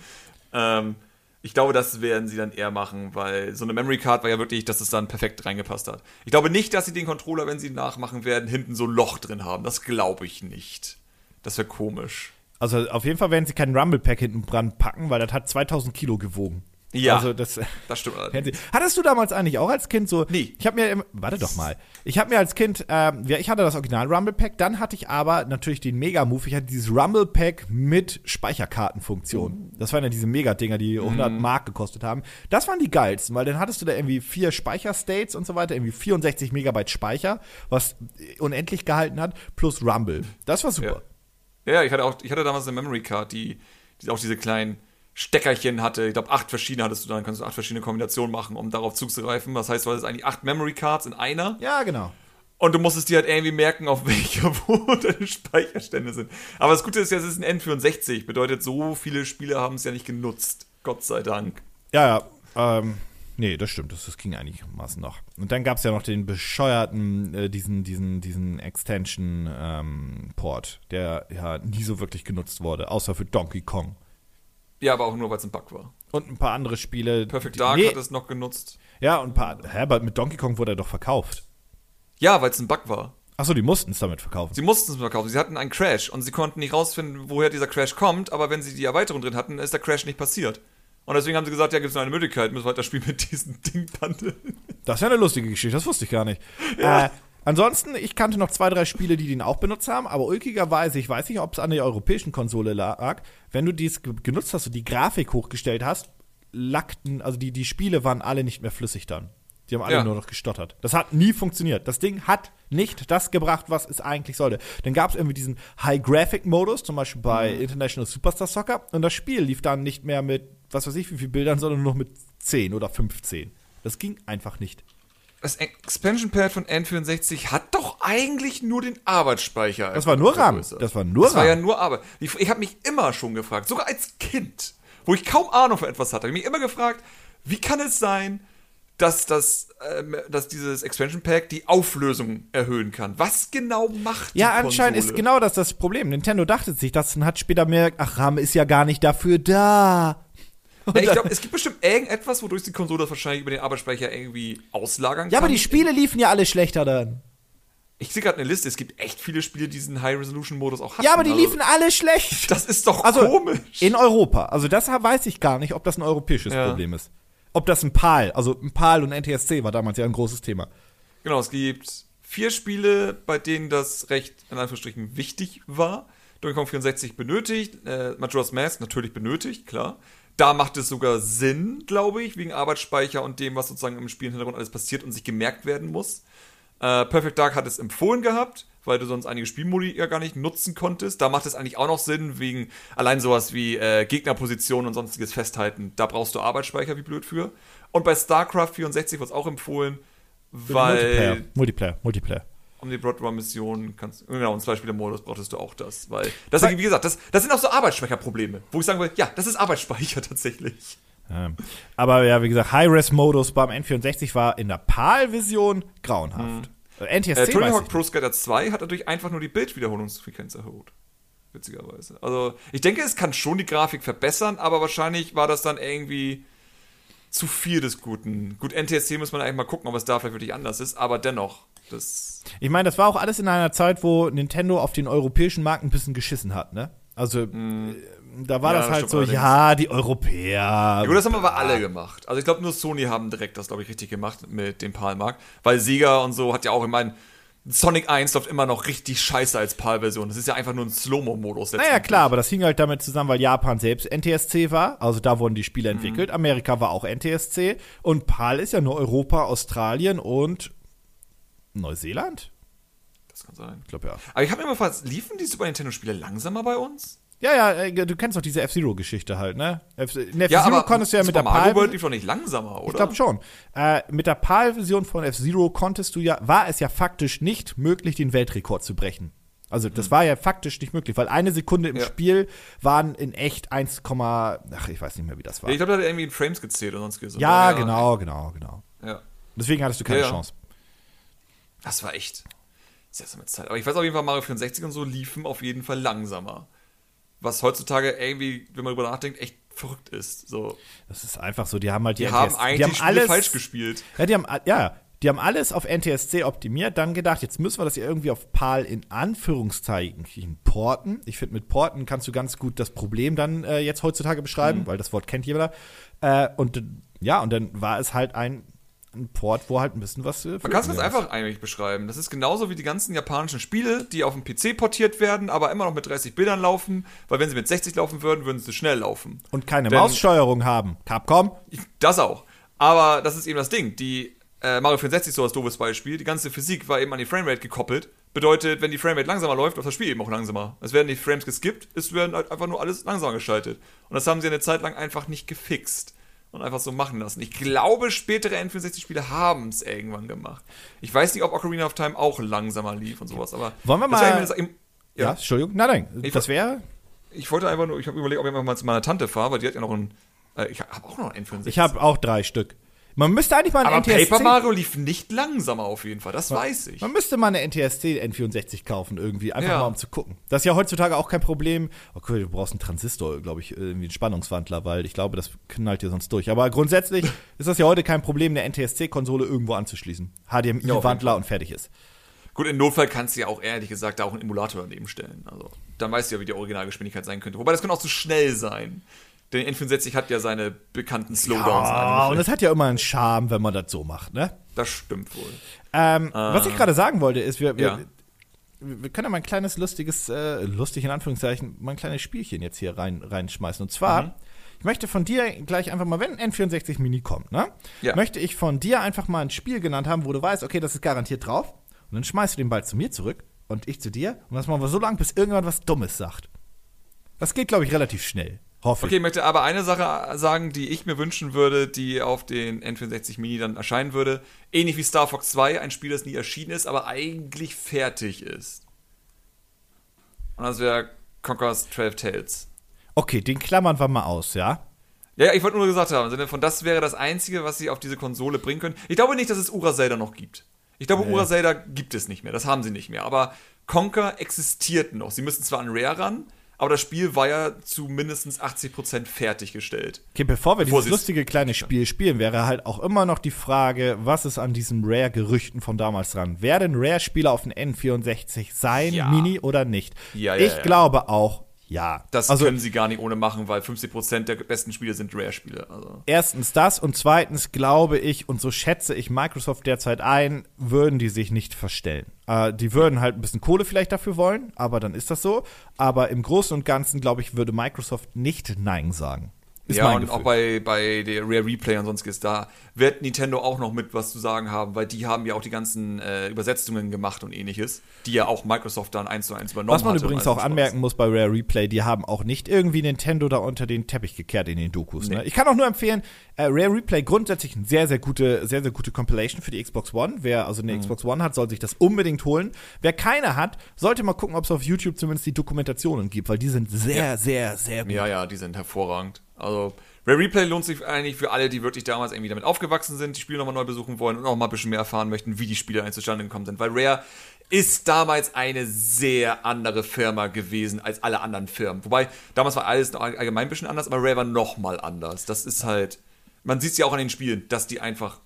Ähm, ich glaube, das werden sie dann eher machen, weil so eine Memory Card war ja wirklich, dass es dann perfekt reingepasst hat. Ich glaube nicht, dass sie den Controller, wenn sie ihn nachmachen werden, hinten so ein Loch drin haben. Das glaube ich nicht. Das wäre komisch. Also auf jeden Fall werden sie kein Rumble-Pack hinten dran packen, weil das hat 2000 Kilo gewogen. Ja. Also das [LAUGHS] Das stimmt allerdings. Hattest du damals eigentlich auch als Kind so? Nie. Ich habe mir, warte doch mal. Ich habe mir als Kind, ähm, ja, ich hatte das Original Rumble Pack, dann hatte ich aber natürlich den Mega Move. Ich hatte dieses Rumble Pack mit Speicherkartenfunktion. Das waren ja diese Mega-Dinger, die 100 Mark gekostet haben. Das waren die geilsten, weil dann hattest du da irgendwie vier Speicherstates und so weiter, irgendwie 64 Megabyte Speicher, was unendlich gehalten hat, plus Rumble. Das war super. Ja. Ja, ich hatte auch, ich hatte damals eine Memory Card, die, die auch diese kleinen Steckerchen hatte. Ich glaube, acht verschiedene hattest du dann, kannst du acht verschiedene Kombinationen machen, um darauf zuzugreifen. Das heißt, du hattest eigentlich acht Memory Cards in einer. Ja, genau. Und du musstest dir halt irgendwie merken, auf [LAUGHS] welcher wo deine Speicherstände sind. Aber das Gute ist ja, es ist ein N64. Bedeutet, so viele Spiele haben es ja nicht genutzt. Gott sei Dank. Ja, ja. Ähm, nee, das stimmt. Das, das ging einigermaßen noch. Und dann gab es ja noch den bescheuerten, äh, diesen, diesen, diesen Extension-Port, der ja nie so wirklich genutzt wurde, außer für Donkey Kong. Ja, aber auch nur, weil es ein Bug war. Und ein paar andere Spiele. Perfect die- Dark nee, hat es noch genutzt. Ja, und ein paar. Hä, aber mit Donkey Kong wurde er doch verkauft. Ja, weil es ein Bug war. Achso, die mussten es damit verkaufen. Sie mussten es verkaufen. Sie hatten einen Crash und sie konnten nicht rausfinden, woher dieser Crash kommt, aber wenn sie die Erweiterung drin hatten, ist der Crash nicht passiert. Und deswegen haben sie gesagt, ja, gibt es nur eine Möglichkeit, müssen wir halt das Spiel mit diesem [LAUGHS] Ding bandeln. Das ist ja eine lustige Geschichte, das wusste ich gar nicht. Äh, ansonsten, ich kannte noch zwei, drei Spiele, die den auch benutzt haben, aber ulkigerweise, ich weiß nicht, ob es an der europäischen Konsole lag, wenn du dies ge- genutzt hast und die Grafik hochgestellt hast, lackten, also die, die Spiele waren alle nicht mehr flüssig dann. Die haben alle Ja. nur noch gestottert. Das hat nie funktioniert. Das Ding hat nicht das gebracht, was es eigentlich sollte. Dann gab es irgendwie diesen High-Graphic-Modus, zum Beispiel bei International Superstar Soccer, und das Spiel lief dann nicht mehr mit, was weiß ich, wie viel Bildern, sondern nur noch mit 10 oder 15. Das ging einfach nicht. Das Expansion Pad von N64 hat doch eigentlich nur den Arbeitsspeicher. Das war nur RAM. Das war nur Das war RAM. ja nur Arbeit. Ich, habe mich immer schon gefragt, sogar als Kind, wo ich kaum Ahnung von etwas hatte, habe ich mich immer gefragt, wie kann es sein, dass, das, ähm, dass dieses Expansion Pack die Auflösung erhöhen kann? Was genau macht die Ja, anscheinend Konsole? ist genau das das Problem. Nintendo dachte sich das und hat später gemerkt, ach, RAM ist ja gar nicht dafür da. [LAUGHS] Ja, ich glaube, es gibt bestimmt irgendetwas, wodurch die Konsole das wahrscheinlich über den Arbeitsspeicher irgendwie auslagern kann. Ja, aber die Spiele liefen ja alle schlechter dann. Ich sehe gerade eine Liste, es gibt echt viele Spiele, die diesen High-Resolution-Modus auch hatten. Ja, aber die Also, liefen alle schlecht. [LAUGHS] Das ist doch Also komisch. in Europa. Also das weiß ich gar nicht, ob das ein europäisches Ja. Problem ist. Ob das ein PAL, also ein PAL und NTSC war damals ja ein großes Thema. Genau, es gibt vier Spiele, bei denen das recht, in Anführungsstrichen, wichtig war. Donkey Kong 64 benötigt, äh, Majora's Mask natürlich benötigt, klar. Da macht es sogar Sinn, glaube ich, wegen Arbeitsspeicher und dem, was sozusagen im Spiel im Hintergrund alles passiert und sich gemerkt werden muss. Äh, Perfect Dark hat es empfohlen gehabt, weil du sonst einige Spielmodi ja gar nicht nutzen konntest. Da macht es eigentlich auch noch Sinn, wegen allein sowas wie äh, Gegnerposition und sonstiges Festhalten. Da brauchst du Arbeitsspeicher, wie blöd für. Und bei StarCraft 64 wird es auch empfohlen, weil Multiplayer, Multiplayer, Multiplayer. Um die Broadrun-Mission kannst genau, und zwei Spieler-Modus brauchtest du auch das, weil, das, wie gesagt, das, das sind auch so Arbeitsspeicherprobleme, wo ich sagen will, ja, das ist Arbeitsspeicher [LAUGHS] tatsächlich. Ähm, aber ja, wie gesagt, High-Res-Modus beim N64 war in der PAL-Version grauenhaft. Äh, NTSC Äh, Tony Hawk Pro Skater 2 hat natürlich einfach nur die Bildwiederholungsfrequenz erhöht. Witzigerweise. Also, ich denke, es kann schon die Grafik verbessern, aber wahrscheinlich war das dann irgendwie zu viel des Guten. Gut, NTSC muss man eigentlich mal gucken, ob es da vielleicht wirklich anders ist, aber dennoch, das. Ich meine, das war auch alles in einer Zeit, wo Nintendo auf den europäischen Markt ein bisschen geschissen hat, ne? Also, äh, da war Ja, das das halt so, allerdings. ja, die Europäer. Ja, gut, das haben aber alle gemacht. Also ich glaube, nur Sony haben direkt das, glaube ich, richtig gemacht mit dem PAL-Markt. Weil Sega und so hat ja auch, ich meine, Sonic 1 läuft immer noch richtig scheiße als PAL-Version. Das ist ja einfach nur ein Slow-Mo-Modus. Naja, klar, aber das hing halt damit zusammen, weil Japan selbst NTSC war. Also da wurden die Spiele Mhm. entwickelt. Amerika war auch NTSC. Und PAL ist ja nur Europa, Australien und Neuseeland? Das kann sein. Ich glaube ja. Aber ich habe mir mal gefragt, liefen die Super Nintendo-Spiele langsamer bei uns? Ja, ja, äh, du kennst doch diese F-Zero-Geschichte halt, ne? F in Ja, F-Zero aber konntest du ja mit Super der Mario PAL. World lief doch nicht langsamer, oder? Ich glaube schon. Äh, mit der PAL-Version von F-Zero konntest du ja, war es ja faktisch nicht möglich, den Weltrekord zu brechen. Also das war ja faktisch nicht möglich, weil eine Sekunde im. Ja. Spiel waren in echt 1, ach, ich weiß nicht mehr, wie das war. Ja, ich glaube, da hat er irgendwie in Frames gezählt und sonst so. ja, genau, genau, genau. Ja. Deswegen hattest du keine Ja, ja. Chance. Das war echt seltsame Zeit. Aber ich weiß auf jeden Fall, Mario 64 und so liefen auf jeden Fall langsamer. Was heutzutage irgendwie, wenn man drüber nachdenkt, echt verrückt ist. So, Das ist einfach so, die haben halt die, die haben NTS eigentlich die haben Spiele alles falsch gespielt. Ja, die haben ja, die haben alles auf NTSC optimiert, dann gedacht, jetzt müssen wir das ja irgendwie auf PAL in Anführungszeichen porten. Ich finde, mit Porten kannst du ganz gut das Problem dann äh, jetzt heutzutage beschreiben, Mhm. weil das Wort kennt jeder. Äh, und ja, und dann war es halt ein, ein Port, wo halt ein bisschen was äh, Man kann es ganz einfach eigentlich beschreiben. Das ist genauso wie die ganzen japanischen Spiele, die auf dem PC portiert werden, aber immer noch mit 30 Bildern laufen, weil wenn sie mit 60 laufen würden, würden sie schnell laufen. Und keine Denn- Maussteuerung haben. Capcom? Das auch. Aber das ist eben das Ding. Die äh, Mario 64 ist so als doofes Beispiel. Die ganze Physik war eben an die Framerate gekoppelt. Bedeutet, wenn die Framerate langsamer läuft, läuft das Spiel eben auch langsamer. Es werden die Frames geskippt, es werden halt einfach nur alles langsamer geschaltet. Und das haben sie eine Zeit lang einfach nicht gefixt. Und einfach so machen lassen. Ich glaube, spätere N64-Spiele haben es irgendwann gemacht. Ich weiß nicht, ob Ocarina of Time auch langsamer lief und sowas, aber. Wollen wir mal- das- im- Ja, ja, Entschuldigung. Nein, nein. Ich das wäre. ich wollte einfach nur, ich habe überlegt, ob ich einfach mal zu meiner Tante fahre, weil die hat ja noch ein. Äh, ich habe auch noch ein N64. Ich habe auch drei Stück. Man müsste eigentlich mal ein aber NTSC. Paper Mario lief nicht langsamer auf jeden Fall, das weiß ich. Man müsste mal eine NTSC N64 kaufen irgendwie, einfach Ja. mal um zu gucken. Das ist ja heutzutage auch kein Problem. Okay, du brauchst einen Transistor, glaube ich, irgendwie einen Spannungswandler, weil ich glaube, das knallt dir sonst durch. Aber grundsätzlich [LAUGHS] ist das ja heute kein Problem, eine NTSC-Konsole irgendwo anzuschließen. Ja, HDMI-Wandler Fall. und fertig ist. Gut, im Notfall kannst du ja auch ehrlich gesagt da auch einen Emulator daneben stellen. Also, dann weißt du ja, wie die Originalgeschwindigkeit sein könnte. Wobei das könnte auch zu schnell sein. Denn N64 hat ja seine bekannten Slowdowns. Ah, und es hat ja immer einen Charme, wenn man das so macht, ne? das stimmt wohl. Ähm, Was ich gerade sagen wollte, ist, wir, wir, Ja. wir können ja mal ein kleines lustiges, äh, lustig in Anführungszeichen, mal ein kleines Spielchen jetzt hier rein, reinschmeißen. Und zwar, Mhm. ich möchte von dir gleich einfach mal, wenn ein N64 Mini kommt, ne? Ja. Möchte ich von dir einfach mal ein Spiel genannt haben, wo du weißt, okay, das ist garantiert drauf. Und dann schmeißt du den Ball zu mir zurück und ich zu dir. Und das machen wir so lange, bis irgendwann was Dummes sagt. Das geht, glaube ich, relativ schnell. Hoffe Okay, ich. möchte aber eine Sache sagen, die ich mir wünschen würde, die auf den N64 Mini dann erscheinen würde. Ähnlich wie Star Fox 2, ein Spiel, das nie erschienen ist, aber eigentlich fertig ist. Und das wäre Conker's 12 Tales. Okay, den klammern wir mal aus, ja? Ja, ich wollte nur gesagt haben, im Sinne von das wäre das Einzige, was sie auf diese Konsole bringen können. Ich glaube nicht, dass es Ura Zelda noch gibt. Ich glaube, Ura Zelda gibt es nicht mehr. Das haben sie nicht mehr. Aber Conker existiert noch. Sie müssen zwar an Rare ran, aber das Spiel war ja zu mindestens 80% fertiggestellt. Okay, bevor wir Bevor dieses lustige kleine Spiel spielen, wäre halt auch immer noch die Frage, was ist an diesen Rare-Gerüchten von damals dran? Werden Rare-Spieler auf den N64 sein, Ja. Mini oder nicht? Ja, ja, ich glaube auch, ja. Das also können sie gar nicht ohne machen, weil 50% der besten Spiele sind Rare-Spiele. Also. erstens das und zweitens glaube ich, und so schätze ich Microsoft derzeit ein, würden die sich nicht verstellen. Äh, die würden halt ein bisschen Kohle vielleicht dafür wollen, aber dann ist das so. Aber im Großen und Ganzen, glaube ich, würde Microsoft nicht Nein sagen. Ist ja, und Gefühl. auch bei, bei der Rare Replay und sonstiges, da wird Nintendo auch noch mit was zu sagen haben, weil die haben ja auch die ganzen äh, Übersetzungen gemacht und ähnliches, die ja auch Microsoft dann eins zu eins übernommen Was man hatte. übrigens auch anmerken muss bei Rare Replay, die haben auch nicht irgendwie Nintendo da unter den Teppich gekehrt in den Dokus. Ne? Nee. Ich kann auch nur empfehlen, äh, Rare Replay grundsätzlich eine sehr, sehr gute, sehr, sehr gute Compilation für die Xbox One. Wer also Mhm. eine Xbox One hat, soll sich das unbedingt holen. Wer keine hat, sollte mal gucken, ob es auf YouTube zumindest die Dokumentationen gibt, weil die sind sehr, sehr, sehr gut. Ja, ja, die sind hervorragend. Also Rare Replay lohnt sich eigentlich für alle, die wirklich damals irgendwie damit aufgewachsen sind, die Spiele nochmal neu besuchen wollen und auch mal ein bisschen mehr erfahren möchten, wie die Spiele eigentlich zustande gekommen sind. Weil Rare ist damals eine sehr andere Firma gewesen als alle anderen Firmen. Wobei, damals war alles noch allgemein ein bisschen anders, aber Rare war nochmal anders. Das ist halt, man sieht es ja auch an den Spielen, dass die einfach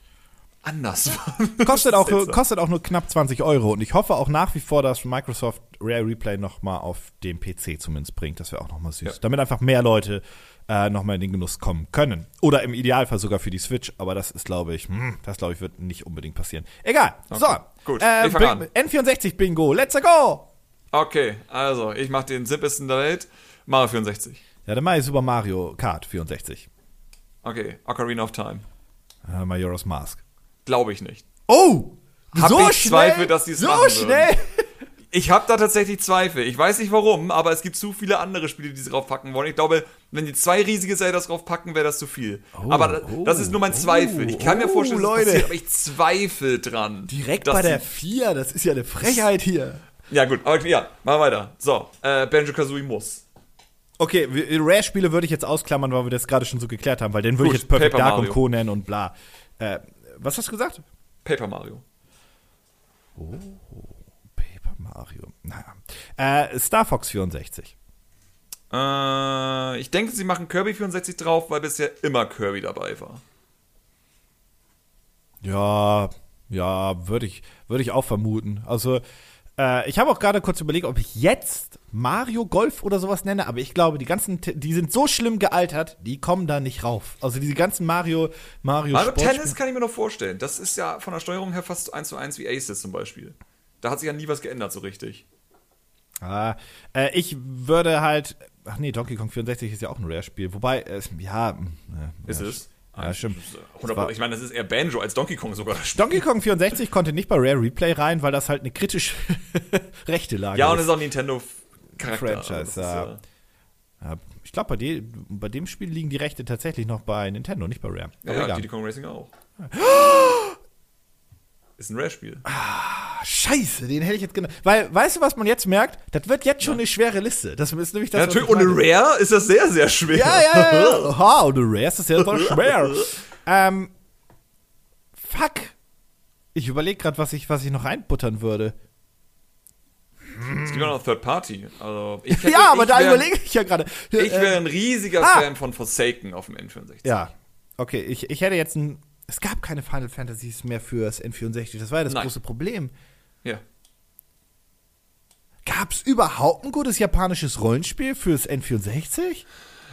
anders waren. [LAUGHS] Kostet auch, kostet auch nur knapp 20 Euro. Und ich hoffe auch nach wie vor, dass Microsoft Rare Replay noch mal auf dem PC zumindest bringt. Das wäre auch noch mal süß. Ja. Damit einfach mehr Leute äh, noch mal in den Genuss kommen können. Oder im Idealfall sogar für die Switch. Aber das ist, glaube ich, hm, das glaube ich, wird nicht unbedingt passieren. Egal. So. gut. Äh, Ich an. Bing- N64 Bingo. Let's go! Okay, also, ich mache den simpelsten der Welt. Mario 64. Ja, dann mache ich Super Mario Kart 64. Okay, Ocarina of Time. Äh, Majora's Mask. Glaube ich nicht. Oh! Hab so ich schnell? Zweifel, dass sie es So machen würden. schnell! Ich habe da tatsächlich Zweifel. Ich weiß nicht warum, aber es gibt zu viele andere Spiele, die sie draufpacken wollen. Ich glaube, wenn die zwei riesige Zeldas draufpacken, wäre das zu viel. aber da- oh, das ist nur mein Zweifel. Ich kann mir oh, vorstellen, dass Leute. passiert, aber ich zweifle dran. Direkt bei der sie- 4, das ist ja eine Frechheit hier. Ja, gut, aber ja, machen wir weiter. So, äh, Banjo Kazooie muss. Okay, wir- Rare-Spiele würde ich jetzt ausklammern, weil wir das gerade schon so geklärt haben, weil den würde ich jetzt Perfect Paper Dark Mario. und Co. nennen und bla. Äh, was hast du gesagt? Paper Mario. Paper Mario. Naja. Äh, Star Fox 64. Äh, ich denke, sie machen Kirby 64 drauf, weil bisher immer Kirby dabei war. Ja, ja, würde ich, würde ich auch vermuten. Also, äh, ich habe auch gerade kurz überlegt, ob ich jetzt Mario Golf oder sowas nenne, aber ich glaube, die ganzen, die sind so schlimm gealtert, die kommen da nicht rauf. Also diese ganzen Mario, Mario, Mario Tennis kann ich mir noch vorstellen. Das ist ja von der Steuerung her fast eins zu eins wie Aces zum Beispiel. Da hat sich ja nie was geändert so richtig. Ah, äh, ich würde halt. Ach nee, Donkey Kong 64 ist ja auch ein Rare-Spiel. Wobei, äh, ja. äh, Ist ja, es? Ja, stimmt. Ist, äh, Das 100%. war- Ich meine, das ist eher Banjo als Donkey Kong sogar. Donkey Kong 64 konnte nicht bei Rare Replay rein, weil das halt eine kritische [LAUGHS] rechte Lage Ja, und es ist. ist auch Nintendo Charakter. Franchise, ist, ja. Ja, ich glaube, bei, de- bei dem Spiel liegen die Rechte tatsächlich noch bei Nintendo, nicht bei Rare. Ja, Aber ja, egal. Diddy Kong Racing auch. [LAUGHS] Ist ein Rare-Spiel. Ah, Scheiße, den hätte ich jetzt genannt. Weil, weißt du, was man jetzt merkt? Das wird jetzt schon eine schwere Liste. Das ist nämlich das, Ja, natürlich, ich ohne. Rare ist das sehr, sehr schwer. Ja, ja, ja. ja. [LAUGHS] Aha, du Rare ist das ja voll schwer. [LAUGHS] ähm, fuck. Ich überlege gerade, was ich, was ich noch reinbuttern würde. Es gibt auch noch Third Party. Also, [LAUGHS] hätte- ja, aber da wär- überlege ich ja gerade. Ich wäre ein riesiger ah. Fan von Forsaken auf dem N64. Ja. Okay, ich, ich hätte jetzt ein. Es gab keine Final Fantasies mehr fürs N64. Das war ja das Nein. große Problem. Ja. Gab es überhaupt ein gutes japanisches Rollenspiel fürs N64?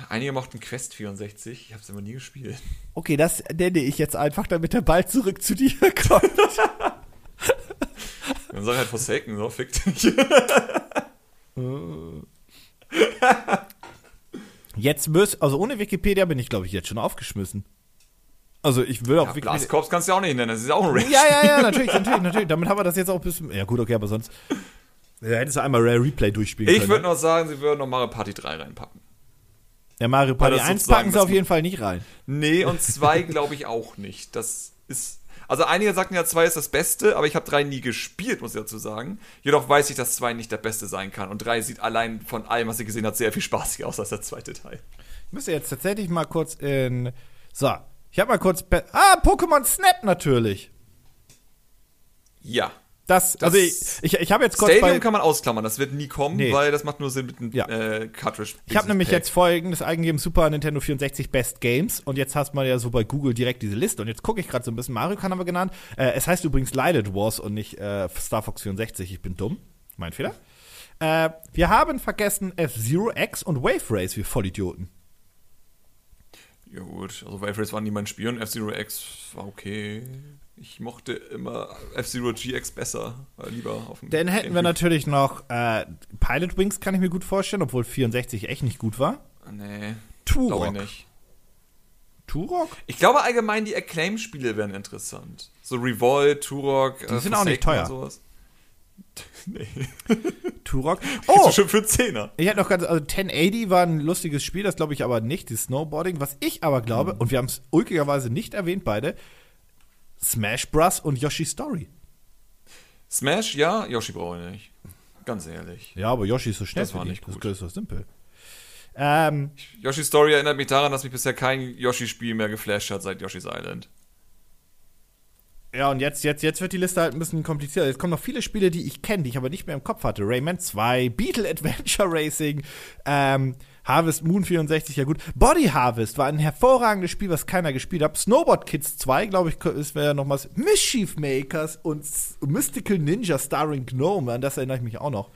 Einige mochten Quest 64. Ich habe es immer nie gespielt. Okay, das nenne ich jetzt einfach, damit er bald zurück zu dir [LAUGHS] kommt. Dann sag halt Forsaken, so, fick dich. Jetzt müsst, also ohne Wikipedia bin ich, glaube ich, jetzt schon aufgeschmissen. Also ich will auch Ja, Wikipedia. Blast Corps kannst du ja auch nicht nennen, das ist auch ein Rare. Ja, ja, ja, natürlich, [LAUGHS] natürlich, natürlich. Damit haben wir das jetzt auch ein bisschen. Ja, gut, okay, aber sonst. Ja, hättest du einmal Rare Replay durchspielen Ich können. würde noch sagen, sie würden noch Mario Party 3 reinpacken. ja, Mario Party das 1 sozusagen packen sie auf jeden Fall nicht rein. Nee, und 2 [LAUGHS] glaube ich auch nicht. Das ist. Also einige sagten ja, 2 ist das Beste, aber ich habe 3 nie gespielt, muss ich dazu sagen. Jedoch weiß ich, dass 2 nicht der Beste sein kann. Und 3 sieht allein von allem, was ich gesehen habe, sehr viel spaßiger aus als der zweite Teil. Ich müsste jetzt tatsächlich mal kurz in. So, ich habe mal kurz. Ah, Pokémon Snap natürlich. Ja. Das, Das- also ich, ich, ich habe jetzt kurz Stadium kann man ausklammern, das wird nie kommen, Nee. weil das macht nur Sinn mit einem Ja. äh, Cartridge. Ich habe nämlich jetzt folgendes eingegeben: Super Nintendo 64 Best Games. Und jetzt hast man ja so bei Google direkt diese Liste. Und jetzt gucke ich gerade so ein bisschen. Mario Kart haben wir genannt. Äh, es heißt übrigens Lilith Wars und nicht äh, Star Fox 64. Ich bin dumm. Mein Fehler. Äh, wir haben vergessen F-Zero X und Wave Race, wir Vollidioten. Ja gut, also Wave Race war nie mein Spiel und F-Zero X war okay. Ich mochte immer F-Zero GX besser, äh, lieber auf dem Dann hätten wir natürlich noch äh, Pilot Wings, kann ich mir gut vorstellen, obwohl 64 echt nicht gut war. Nee, Turok. ich nicht. Turok? Ich glaube allgemein, die Acclaim-Spiele wären interessant. So Revolt, Turok, Die sind auch nicht teuer. Sowas. [LAUGHS] nee. Turok. Oh! Schon für Zehner. Ich hätte noch ganz, also 1080 war ein lustiges Spiel, das glaube ich aber nicht, die Snowboarding. Was ich aber glaube, Mhm. und wir haben es ulkigerweise nicht erwähnt beide, Smash Bros. und Yoshi's Story. Smash, ja, Yoshi brauche ich nicht. Ganz ehrlich. Ja, aber Yoshi ist so schnell Das war nicht gut. Das ist so simpel. Ähm, Yoshi's Story erinnert mich daran, dass mich bisher kein Yoshi-Spiel mehr geflasht hat seit Yoshi's Island. Ja, und jetzt, jetzt, jetzt wird die Liste halt ein bisschen komplizierter. Jetzt kommen noch viele Spiele, die ich kenne, die ich aber nicht mehr im Kopf hatte. Rayman 2, Beetle Adventure Racing, ähm, Harvest Moon 64, ja gut. Body Harvest war ein hervorragendes Spiel, was keiner gespielt hat. Snowboard Kids 2, glaube ich, ist wäre noch was. Mischief Makers und Mystical Ninja starring Gnome, an das erinnere ich mich auch noch.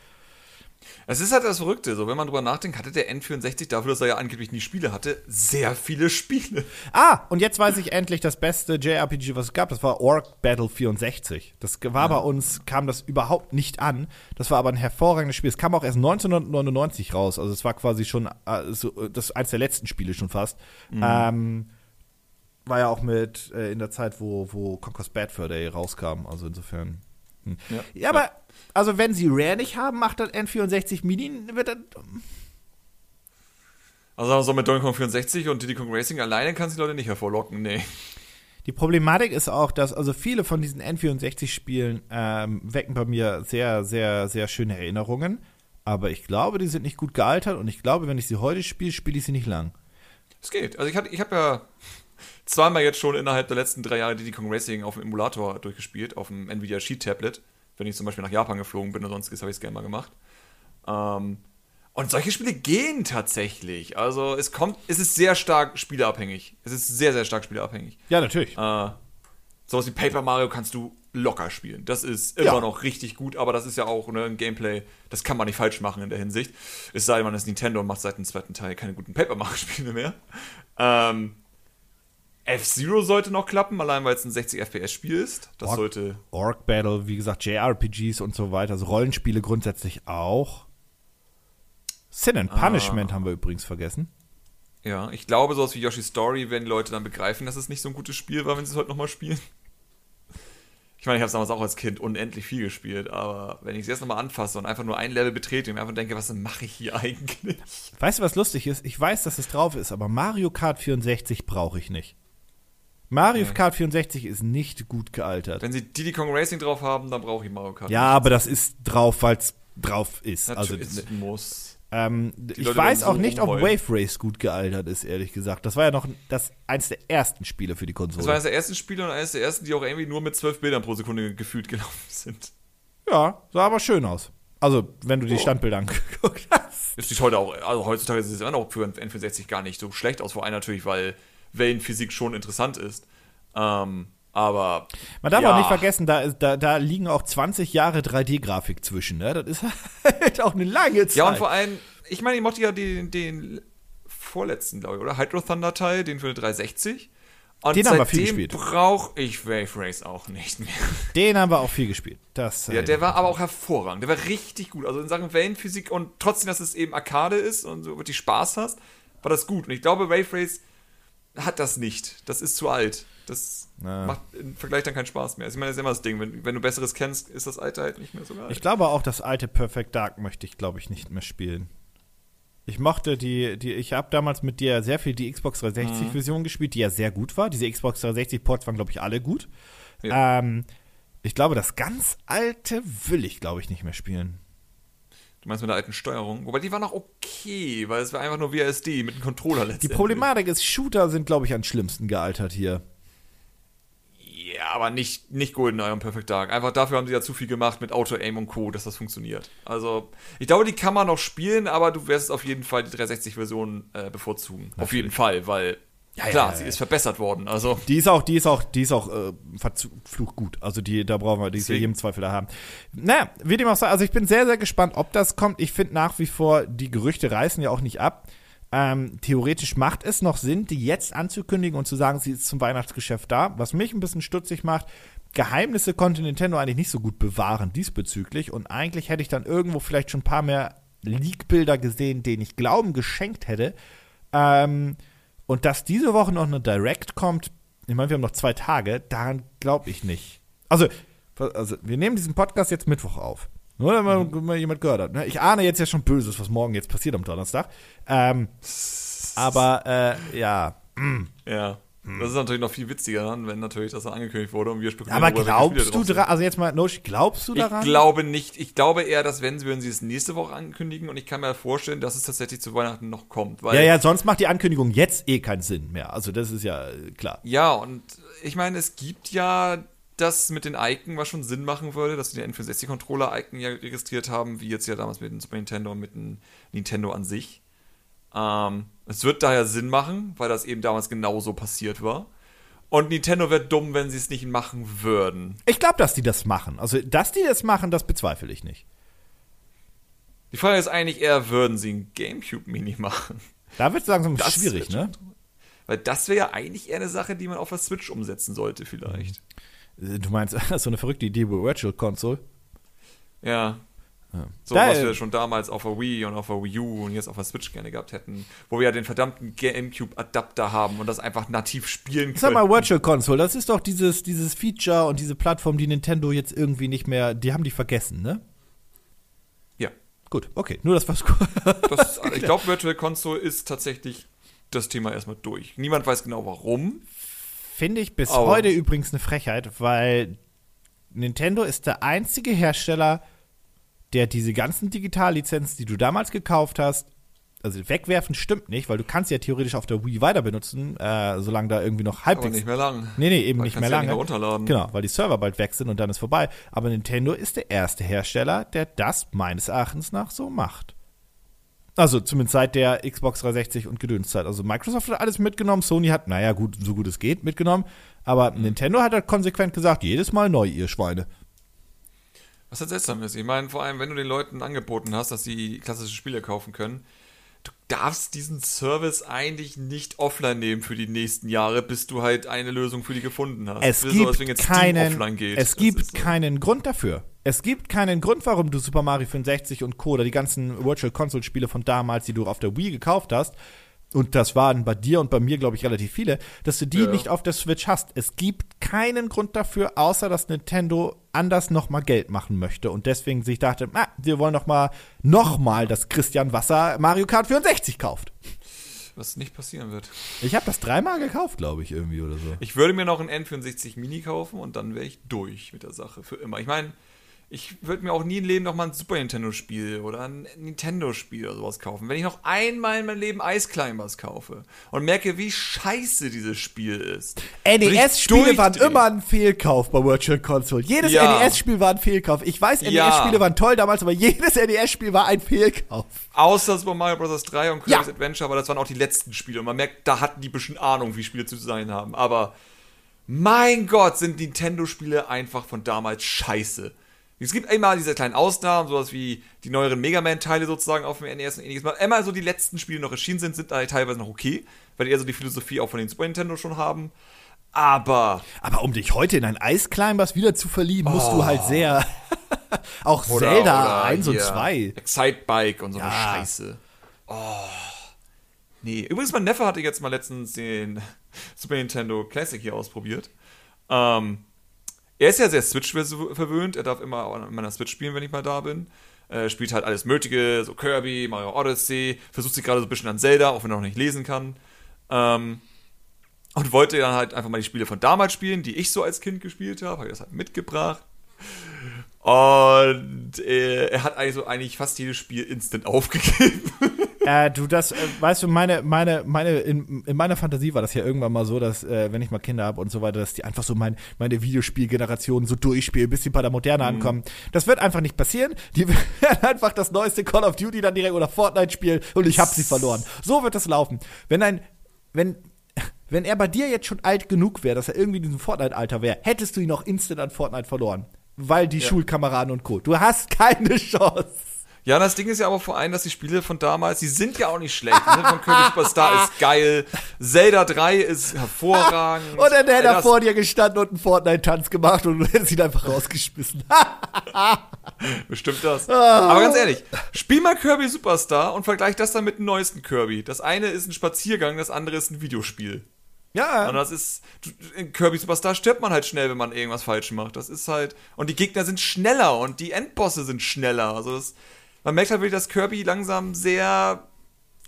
Es ist halt das Verrückte, so wenn man drüber nachdenkt, hatte der N64 dafür, dass er ja angeblich nie Spiele hatte, sehr viele Spiele. Ah, und jetzt weiß ich endlich das beste JRPG, was es gab. Das war Orc Battle 64. Das war ja. bei uns, kam das überhaupt nicht an. Das war aber ein hervorragendes Spiel. Es kam auch erst 1999 raus. Also es war quasi schon also das eins der letzten Spiele schon fast. Mhm. Ähm, war ja auch mit äh, in der Zeit, wo, wo Conquer's Bad Fur Day rauskam. Also insofern. Hm. Ja, ja, aber. Also, wenn sie Rare nicht haben, macht das N64 Mini, wird das. Also, so mit Donkey Kong 64 und Diddy Kong Racing alleine kannst du die Leute nicht hervorlocken, nee. Die Problematik ist auch, dass also viele von diesen N64-Spielen ähm, wecken bei mir sehr, sehr, sehr schöne Erinnerungen. Aber ich glaube, die sind nicht gut gealtert und ich glaube, wenn ich sie heute spiele, spiele ich sie nicht lang. Es geht. Also ich, ich habe ja zweimal jetzt schon innerhalb der letzten drei Jahre Diddy Kong Racing auf dem Emulator durchgespielt, auf dem Nvidia Sheet Tablet wenn ich zum Beispiel nach Japan geflogen bin oder sonstiges, habe ich es gerne mal gemacht. Ähm, und solche Spiele gehen tatsächlich. Also es kommt, es ist sehr stark spieleabhängig. Es ist sehr, sehr stark spieleabhängig. Ja, natürlich. Äh, sowas wie Paper Mario kannst du locker spielen. Das ist immer ja. noch richtig gut, aber das ist ja auch ne, ein Gameplay, das kann man nicht falsch machen in der Hinsicht. Es sei denn, man ist Nintendo und macht seit dem zweiten Teil keine guten Paper Mario-Spiele mehr. Ähm, F-Zero sollte noch klappen, allein weil es ein 60 FPS-Spiel ist. Das Orc, sollte. Orc Battle, wie gesagt, JRPGs und so weiter. Also Rollenspiele grundsätzlich auch. Sin and Punishment ah. haben wir übrigens vergessen. Ja, ich glaube, sowas wie Yoshi's Story werden die Leute dann begreifen, dass es nicht so ein gutes Spiel war, wenn sie es heute nochmal spielen. Ich meine, ich habe es damals auch als Kind unendlich viel gespielt, aber wenn ich es jetzt nochmal anfasse und einfach nur ein Level betrete und mir einfach denke, was mache ich hier [LAUGHS] eigentlich? Weißt du, was lustig ist? Ich weiß, dass es drauf ist, aber Mario Kart 64 brauche ich nicht. Mario nee. Kart 64 ist nicht gut gealtert. Wenn sie Diddy Kong Racing drauf haben, dann brauche ich Mario Kart. Ja, aber das ist drauf, weil es drauf ist. Natürlich, also, es muss. Ähm, ich weiß auch nicht, ob Wave Race gut gealtert ist, ehrlich gesagt. Das war ja noch das, eins der ersten Spiele für die Konsole. Das war eines der ersten Spiele und eines der ersten, die auch irgendwie nur mit zwölf Bildern pro Sekunde gefühlt gelaufen [LAUGHS] sind. Ja, sah aber schön aus. Also, wenn du die oh. Standbilder angeguckt hast. Es sieht heute auch, also heutzutage sieht es immer noch für ein N64 gar nicht so schlecht aus. Vor allem natürlich, weil Wellenphysik schon interessant ist. Ähm, aber. Man darf ja. auch nicht vergessen, da, da, da liegen auch 20 Jahre 3D-Grafik zwischen. Ne? Das ist halt [LAUGHS] auch eine lange Zeit. Ja, und vor allem, ich meine, ich mochte ja den, den vorletzten, glaube ich, oder? Hydro Thunder Teil, den für eine 360. Und den haben wir viel gespielt. brauche ich Wave Race auch nicht mehr. [LAUGHS] Den haben wir auch viel gespielt. Das, ja, der war aber auch hervorragend. Der war richtig gut. Also in Sachen Wellenphysik und trotzdem, dass es eben Arcade ist und so wirklich Spaß hast, war das gut. Und ich glaube, Wave Race hat das nicht. Das ist zu alt. Das ja. macht im Vergleich dann keinen Spaß mehr. Also ich meine, das ist immer das Ding. Wenn, wenn, du Besseres kennst, ist das alte halt nicht mehr so geil. Ich glaube auch, das alte Perfect Dark möchte ich, glaube ich, nicht mehr spielen. Ich mochte die, die ich habe damals mit dir sehr viel die Xbox 360-Version mhm. gespielt, die ja sehr gut war. Diese Xbox 360-Ports waren, glaube ich, alle gut. Ja. Ähm, ich glaube, das ganz alte will ich, glaube ich, nicht mehr spielen. Du meinst mit der alten Steuerung? Wobei die war noch okay, weil es war einfach nur WSD mit dem Controller letztendlich. Die Problematik ist, Shooter sind, glaube ich, am schlimmsten gealtert hier. Ja, aber nicht, nicht GoldenEye und Perfect Dark. Einfach dafür haben sie ja zu viel gemacht mit Auto-Aim und Co., dass das funktioniert. Also, ich glaube, die kann man noch spielen, aber du wirst auf jeden Fall die 360-Version äh, bevorzugen. Natürlich. Auf jeden Fall, weil ja, Klar, ja, ja, sie ist verbessert worden. Also die ist auch, die ist auch, die ist auch äh, verflucht gut. Also die, da brauchen wir, die ja jedem Zweifel da haben. Naja, wie dem auch sei, also ich bin sehr, sehr gespannt, ob das kommt. Ich finde nach wie vor, die Gerüchte reißen ja auch nicht ab. Ähm, theoretisch macht es noch Sinn, die jetzt anzukündigen und zu sagen, sie ist zum Weihnachtsgeschäft da. Was mich ein bisschen stutzig macht, Geheimnisse konnte Nintendo eigentlich nicht so gut bewahren diesbezüglich. Und eigentlich hätte ich dann irgendwo vielleicht schon ein paar mehr Leak-Bilder gesehen, denen ich Glauben geschenkt hätte. Ähm, und dass diese Woche noch eine Direct kommt, ich meine, wir haben noch zwei Tage, daran glaube ich nicht. Also, also, wir nehmen diesen Podcast jetzt Mittwoch auf. Nur damit mhm. mal jemand gehört hat. Ne? Ich ahne jetzt ja schon Böses, was morgen jetzt passiert am Donnerstag. Ähm, aber, äh, ja. Ja. Das ist natürlich noch viel witziger, dann, wenn natürlich das angekündigt wurde und wir spekulieren. Aber glaubst du dran, also jetzt mal, Noshi, glaubst du daran? Ich glaube nicht. Ich glaube eher, dass wenn sie würden sie es nächste Woche ankündigen und ich kann mir vorstellen, dass es tatsächlich zu Weihnachten noch kommt. Weil, ja, ja, sonst macht die Ankündigung jetzt eh keinen Sinn mehr. Also das ist ja äh, klar. Ja, und ich meine, es gibt ja das mit den Icon, was schon Sinn machen würde, dass sie den N64-Controller-Icon ja registriert haben, wie jetzt ja damals mit dem Super Nintendo und mit dem Nintendo an sich. Ähm, es wird daher Sinn machen, weil das eben damals genauso passiert war. Und Nintendo wäre dumm, wenn sie es nicht machen würden. Ich glaube, dass die das machen. Also, dass die das machen, das bezweifle ich nicht. Die Frage ist eigentlich eher, würden sie ein Gamecube-Mini machen? Da wird es langsam Das schwierig, wird ne? Weil das wäre ja eigentlich eher eine Sache, die man auf der Switch umsetzen sollte, vielleicht. Äh, Du meinst, [LAUGHS] so eine verrückte Idee wie Virtual Console? Ja. So, Da, was wir schon damals auf der Wii und auf der Wii U und jetzt auf der Switch gerne gehabt hätten, wo wir ja den verdammten GameCube-Adapter haben und das einfach nativ spielen Sag können. mal, Virtual Console, das ist doch dieses, dieses Feature und diese Plattform, die Nintendo jetzt irgendwie nicht mehr, die haben die vergessen, ne? Ja. Gut, okay, nur das war's. [LAUGHS] Das, ich glaube, Virtual Console ist tatsächlich das Thema erstmal durch. Niemand weiß genau warum. Finde ich bis Aber- heute übrigens eine Frechheit, weil Nintendo ist der einzige Hersteller, der diese ganzen Digitallizenzen, die du damals gekauft hast, also wegwerfen stimmt nicht, weil du kannst ja theoretisch auf der Wii weiter benutzen, äh, solange da irgendwie noch Aber halbwegs nicht mehr lang. Nee, nee, eben Weil nicht mehr ja lange. nicht mehr runterladen. Genau, weil die Server bald weg sind und dann ist vorbei. Aber Nintendo ist der erste Hersteller, der das meines Erachtens nach so macht. Also zumindest seit der Xbox 360 und Gedönszeit. Also Microsoft hat alles mitgenommen, Sony hat, naja gut, so gut es geht, mitgenommen. Aber Mhm. Nintendo hat halt konsequent gesagt, jedes Mal neu, ihr Schweine. Was halt seltsam ist. Ich meine, vor allem, wenn du den Leuten angeboten hast, dass sie klassische Spiele kaufen können, du darfst diesen Service eigentlich nicht offline nehmen für die nächsten Jahre, bis du halt eine Lösung für die gefunden hast. Es so, wenn gibt Steam keinen, offline geht. es gibt so. keinen Grund dafür. Es gibt keinen Grund, warum du Super Mario 65 und Co. oder die ganzen Virtual Console Spiele von damals, die du auf der Wii gekauft hast, und das waren bei dir und bei mir, glaube ich, relativ viele, dass du die Ja. nicht auf der Switch hast. Es gibt keinen Grund dafür, außer dass Nintendo anders nochmal Geld machen möchte und deswegen sich dachte, ah, wir wollen noch mal, noch mal, dass Christian Wasser Mario Kart 64 kauft. Was nicht passieren wird. Ich habe das dreimal gekauft, glaube ich, irgendwie oder so. Ich würde mir noch einen N64 Mini kaufen und dann wäre ich durch mit der Sache für immer. Ich meine, ich würde mir auch nie im Leben noch mal ein Super Nintendo-Spiel oder ein Nintendo-Spiel oder sowas kaufen. Wenn ich noch einmal in meinem Leben Ice Climbers kaufe und merke, wie scheiße dieses Spiel ist. NES-Spiele waren immer ein Fehlkauf bei Virtual Console. Jedes Ja. NES-Spiel war ein Fehlkauf. Ich weiß, Ja. NES-Spiele waren toll damals, aber jedes NES-Spiel war ein Fehlkauf. Außer Super Mario Bros. 3 und Kirby's Ja. Adventure, aber das waren auch die letzten Spiele. Und man merkt, da hatten die bisschen Ahnung, wie Spiele zu sein haben. Aber mein Gott, sind Nintendo-Spiele einfach von damals scheiße. Es gibt immer diese kleinen Ausnahmen, sowas wie die neueren Mega Man-Teile sozusagen auf dem NES und ähnliches. Immer so die letzten Spiele noch erschienen sind, sind da teilweise noch okay, weil die eher so die Philosophie auch von den Super Nintendo schon haben. Aber Aber um dich heute in ein Ice Climbers wieder zu verlieben, musst du halt sehr. [LAUGHS] auch Oder- Zelda oder 1 und hier 2. Excitebike und so eine Ja. Scheiße. Oh. Nee. Übrigens, mein Neffe hatte jetzt mal letztens den [LAUGHS] Super Nintendo Classic hier ausprobiert. Ähm, er ist ja sehr Switch verwöhnt. Er darf immer an meiner Switch spielen, wenn ich mal da bin. Äh, spielt halt alles Mögliche, so Kirby, Mario Odyssey. Versucht sich gerade so ein bisschen an Zelda, auch wenn er noch nicht lesen kann. Ähm, und wollte dann halt einfach mal die Spiele von damals spielen, die ich so als Kind gespielt habe. Habe ich das halt mitgebracht. Und äh, er hat also eigentlich fast jedes Spiel instant [LAUGHS] aufgegeben. Äh, du, das, äh, weißt du, meine, meine, meine, in, in meiner Fantasie war das ja irgendwann mal so, dass, äh, wenn ich mal Kinder habe und so weiter, dass die einfach so mein, meine Videospielgeneration so durchspielen, bis sie bei der Moderne ankommen. Das wird einfach nicht passieren. Die [LAUGHS] werden einfach das neueste Call of Duty dann direkt oder Fortnite spielen und ich habe sie verloren. So wird das laufen. Wenn ein, wenn, wenn er bei dir jetzt schon alt genug wäre, dass er irgendwie in diesem Fortnite-Alter wäre, hättest du ihn auch instant an Fortnite verloren. Weil die Schulkameraden und Co. Du hast keine [LAUGHS] Chance. Ja, das Ding ist ja aber vor allem, dass die Spiele von damals, die sind ja auch nicht schlecht. Ne? Von Kirby Superstar ist geil. Zelda 3 ist hervorragend. Und dann hätte er vor dir gestanden und einen Fortnite-Tanz gemacht und du hättest ihn einfach rausgeschmissen. [LAUGHS] Bestimmt das. Ah. Aber ganz ehrlich, spiel mal Kirby Superstar und vergleich das dann mit dem neuesten Kirby. Das eine ist ein Spaziergang, das andere ist ein Videospiel. Und ja. das ist, in Kirby Superstar stirbt man halt schnell, wenn man irgendwas falsch macht. Das ist halt, und die Gegner sind schneller und die Endbosse sind schneller. Also das, man merkt halt wirklich, dass Kirby langsam sehr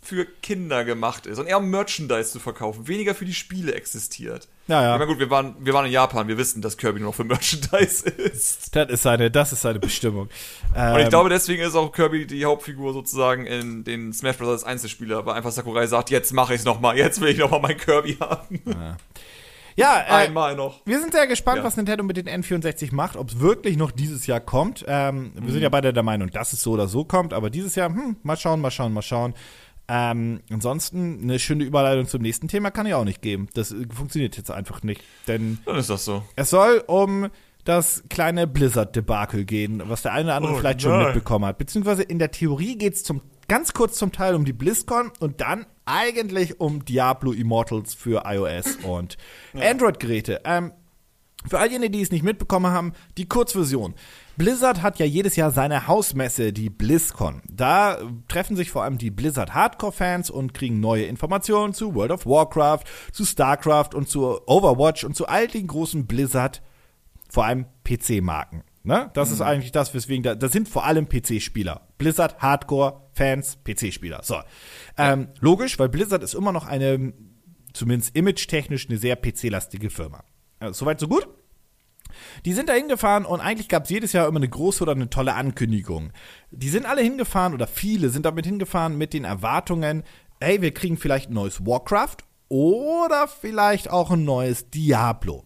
für Kinder gemacht ist und eher um Merchandise zu verkaufen, weniger für die Spiele existiert. Ja, ja. Ich meine, gut, wir waren, wir waren in Japan, wir wissen, dass Kirby nur noch für [LAUGHS] Merchandise ist. Das ist seine, das ist seine Bestimmung. Und ich Ähm, glaube, deswegen ist auch Kirby die Hauptfigur sozusagen in den Smash Bros. Einzelspieler, weil einfach Sakurai sagt, jetzt mache ich es nochmal, jetzt will ich nochmal meinen Kirby haben. ja, äh, Einmal noch. Wir sind sehr gespannt, Ja. was Nintendo mit den N64 macht, ob es wirklich noch dieses Jahr kommt. Ähm, Wir sind ja beide der Meinung, dass es so oder so kommt, aber dieses Jahr, hm, mal schauen, mal schauen, mal schauen. Ähm, ansonsten, eine schöne Überleitung zum nächsten Thema kann ich auch nicht geben. Das äh, funktioniert jetzt einfach nicht. Denn Dann ist das so. es soll um das kleine Blizzard-Debakel gehen, was der eine oder andere Oh vielleicht schon nein. mitbekommen hat. Beziehungsweise in der Theorie geht es zum ganz kurz zum Teil um die BlizzCon und dann eigentlich um Diablo Immortals für iOS [LAUGHS] und Android-Geräte. Ähm, für all jene, die es nicht mitbekommen haben, die Kurzversion. Blizzard hat ja jedes Jahr seine Hausmesse, die BlizzCon. Da treffen sich vor allem die Blizzard Hardcore-Fans und kriegen neue Informationen zu World of Warcraft, zu StarCraft und zu Overwatch und zu all den großen Blizzard, vor allem PC-Marken. Ne? Das ist eigentlich das, weswegen da, das sind vor allem PC-Spieler. Blizzard, Hardcore-Fans, PC-Spieler. So. Ähm, logisch, weil Blizzard ist immer noch eine, zumindest image-technisch, eine sehr PC-lastige Firma. Also, soweit, so gut? Die sind da hingefahren und eigentlich gab es jedes Jahr immer eine große oder eine tolle Ankündigung. Die sind alle hingefahren oder viele sind damit hingefahren mit den Erwartungen, hey, wir kriegen vielleicht ein neues Warcraft oder vielleicht auch ein neues Diablo.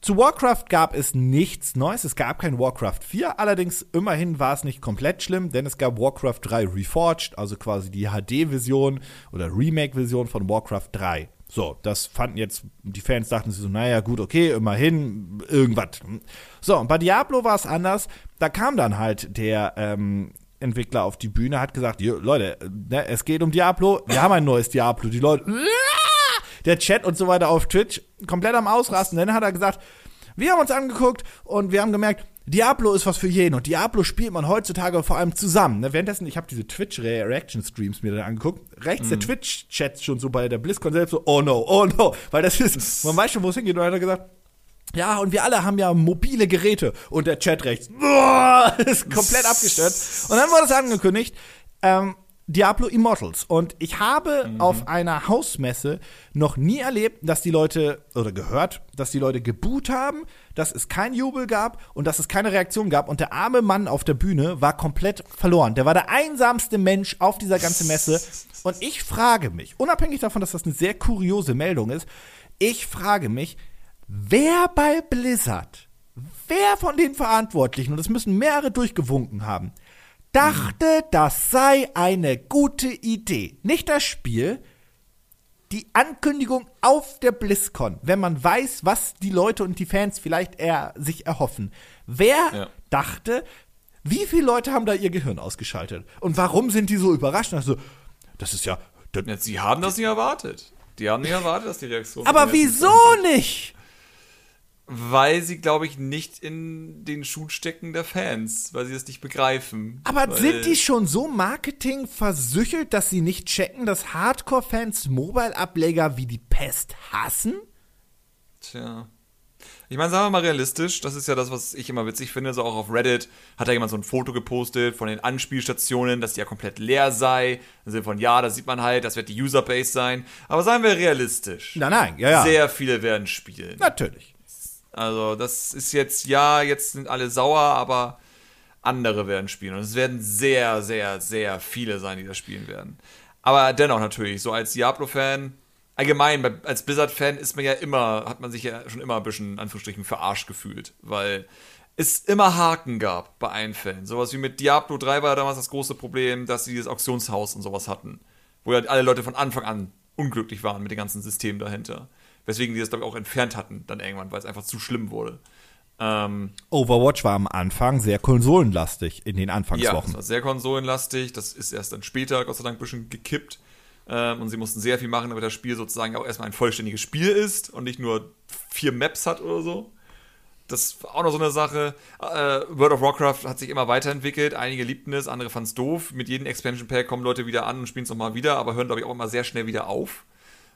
Zu Warcraft gab es nichts Neues. Es gab kein Warcraft 4. Allerdings, immerhin war es nicht komplett schlimm, denn es gab Warcraft 3 Reforged, also quasi die HD-Version oder Remake-Version von Warcraft 3. So, das fanden jetzt, die Fans dachten sich so, naja, gut, okay, immerhin, irgendwas. So, und bei Diablo war es anders. Da kam dann halt der, ähm, Entwickler auf die Bühne, hat gesagt, "Jo, Leute, ne, es geht um Diablo, wir haben ein neues Diablo. Die Leute, der Chat und so weiter auf Twitch komplett am Ausrasten. Dann hat er gesagt, wir haben uns angeguckt und wir haben gemerkt, Diablo ist was für jeden und Diablo spielt man heutzutage vor allem zusammen. Ne, währenddessen, ich habe diese Twitch-Reaction-Streams mir dann angeguckt, rechts der Twitch-Chat schon so bei der BlizzCon selbst so, oh no, oh no, weil das ist, man weiß schon, wo es hingeht. Und dann hat er gesagt, ja, und wir alle haben ja mobile Geräte. Und der Chat rechts boah, [LAUGHS] ist komplett abgestürzt. Und dann wurde es angekündigt, ähm, Diablo Immortals. Und ich habe auf einer Hausmesse noch nie erlebt, dass die Leute, oder gehört, dass die Leute geboot haben, dass es kein Jubel gab und dass es keine Reaktion gab. Und der arme Mann auf der Bühne war komplett verloren. Der war der einsamste Mensch auf dieser ganzen Messe. Und ich frage mich, unabhängig davon, dass das eine sehr kuriose Meldung ist, ich frage mich, wer bei Blizzard, wer von den Verantwortlichen, und es müssen mehrere durchgewunken haben, dachte, das sei eine gute Idee. Nicht das Spiel, die Ankündigung auf der BlizzCon, wenn man weiß, was die Leute und die Fans vielleicht eher sich erhoffen. Wer Ja. dachte, wie viele Leute haben da ihr Gehirn ausgeschaltet? Und warum sind die so überrascht? Also, das ist ja. das- Sie haben das nicht erwartet. Die haben nicht erwartet, dass die Reaktion. Aber wieso nicht? Weil sie, glaube ich, nicht in den Schuhen stecken der Fans, weil sie das nicht begreifen. Aber sind die schon so Marketing versüchelt, dass sie nicht checken, dass Hardcore-Fans Mobile-Ableger wie die Pest hassen? Tja. Ich meine, sagen wir mal realistisch, das ist ja das, was ich immer witzig finde. So auch auf Reddit hat da jemand so ein Foto gepostet von den Anspielstationen, dass die ja komplett leer sei. Im Sinne von, ja, da sieht man halt, das wird die Userbase sein. Aber seien wir realistisch. Nein, nein, ja, ja. Sehr viele werden spielen. Natürlich. Also, das ist jetzt, ja, jetzt sind alle sauer, aber andere werden spielen. Und es werden sehr, sehr, sehr viele sein, die das spielen werden. Aber dennoch natürlich, so als Diablo-Fan, allgemein, als Blizzard-Fan ist man ja immer, hat man sich ja schon immer ein bisschen, in Anführungsstrichen, verarscht gefühlt. Weil es immer Haken gab bei allen Fällen. Sowas wie mit Diablo 3 war damals das große Problem, dass sie dieses Auktionshaus und sowas hatten. Wo ja alle Leute von Anfang an unglücklich waren mit dem ganzen System dahinter. Weswegen die das, glaube ich, auch entfernt hatten dann irgendwann, weil es einfach zu schlimm wurde. Ähm, Overwatch war am Anfang sehr konsolenlastig in den ja, Anfangswochen. es war sehr konsolenlastig. Das ist erst dann später, Gott sei Dank, ein bisschen gekippt. Ähm, und sie mussten sehr viel machen, damit das Spiel sozusagen auch erstmal ein vollständiges Spiel ist und nicht nur vier Maps hat oder so. Das war auch noch so eine Sache. Äh, World of Warcraft hat sich immer weiterentwickelt. Einige liebten es, andere fanden es doof. Mit jedem Expansion Pack kommen Leute wieder an und spielen es nochmal wieder, aber hören, glaube ich, auch immer sehr schnell wieder auf.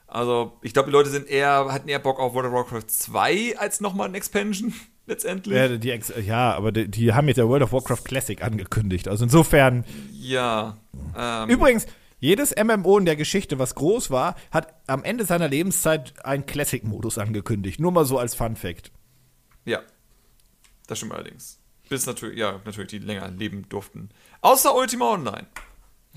Also, ich glaube, die Leute sind eher, hatten eher Bock auf World of Warcraft 2 als nochmal ein Expansion, [LAUGHS] letztendlich. Ja, die, Ex- ja, aber die, die haben jetzt ja World of Warcraft Classic angekündigt. Also insofern. Ja. Ähm, Übrigens, Jedes MMO in der Geschichte, was groß war, hat am Ende seiner Lebenszeit einen Classic-Modus angekündigt. Nur mal so als Fun Fact. Ja. Das stimmt allerdings. Bis natürlich, ja, natürlich die länger leben durften. Außer Ultima Online.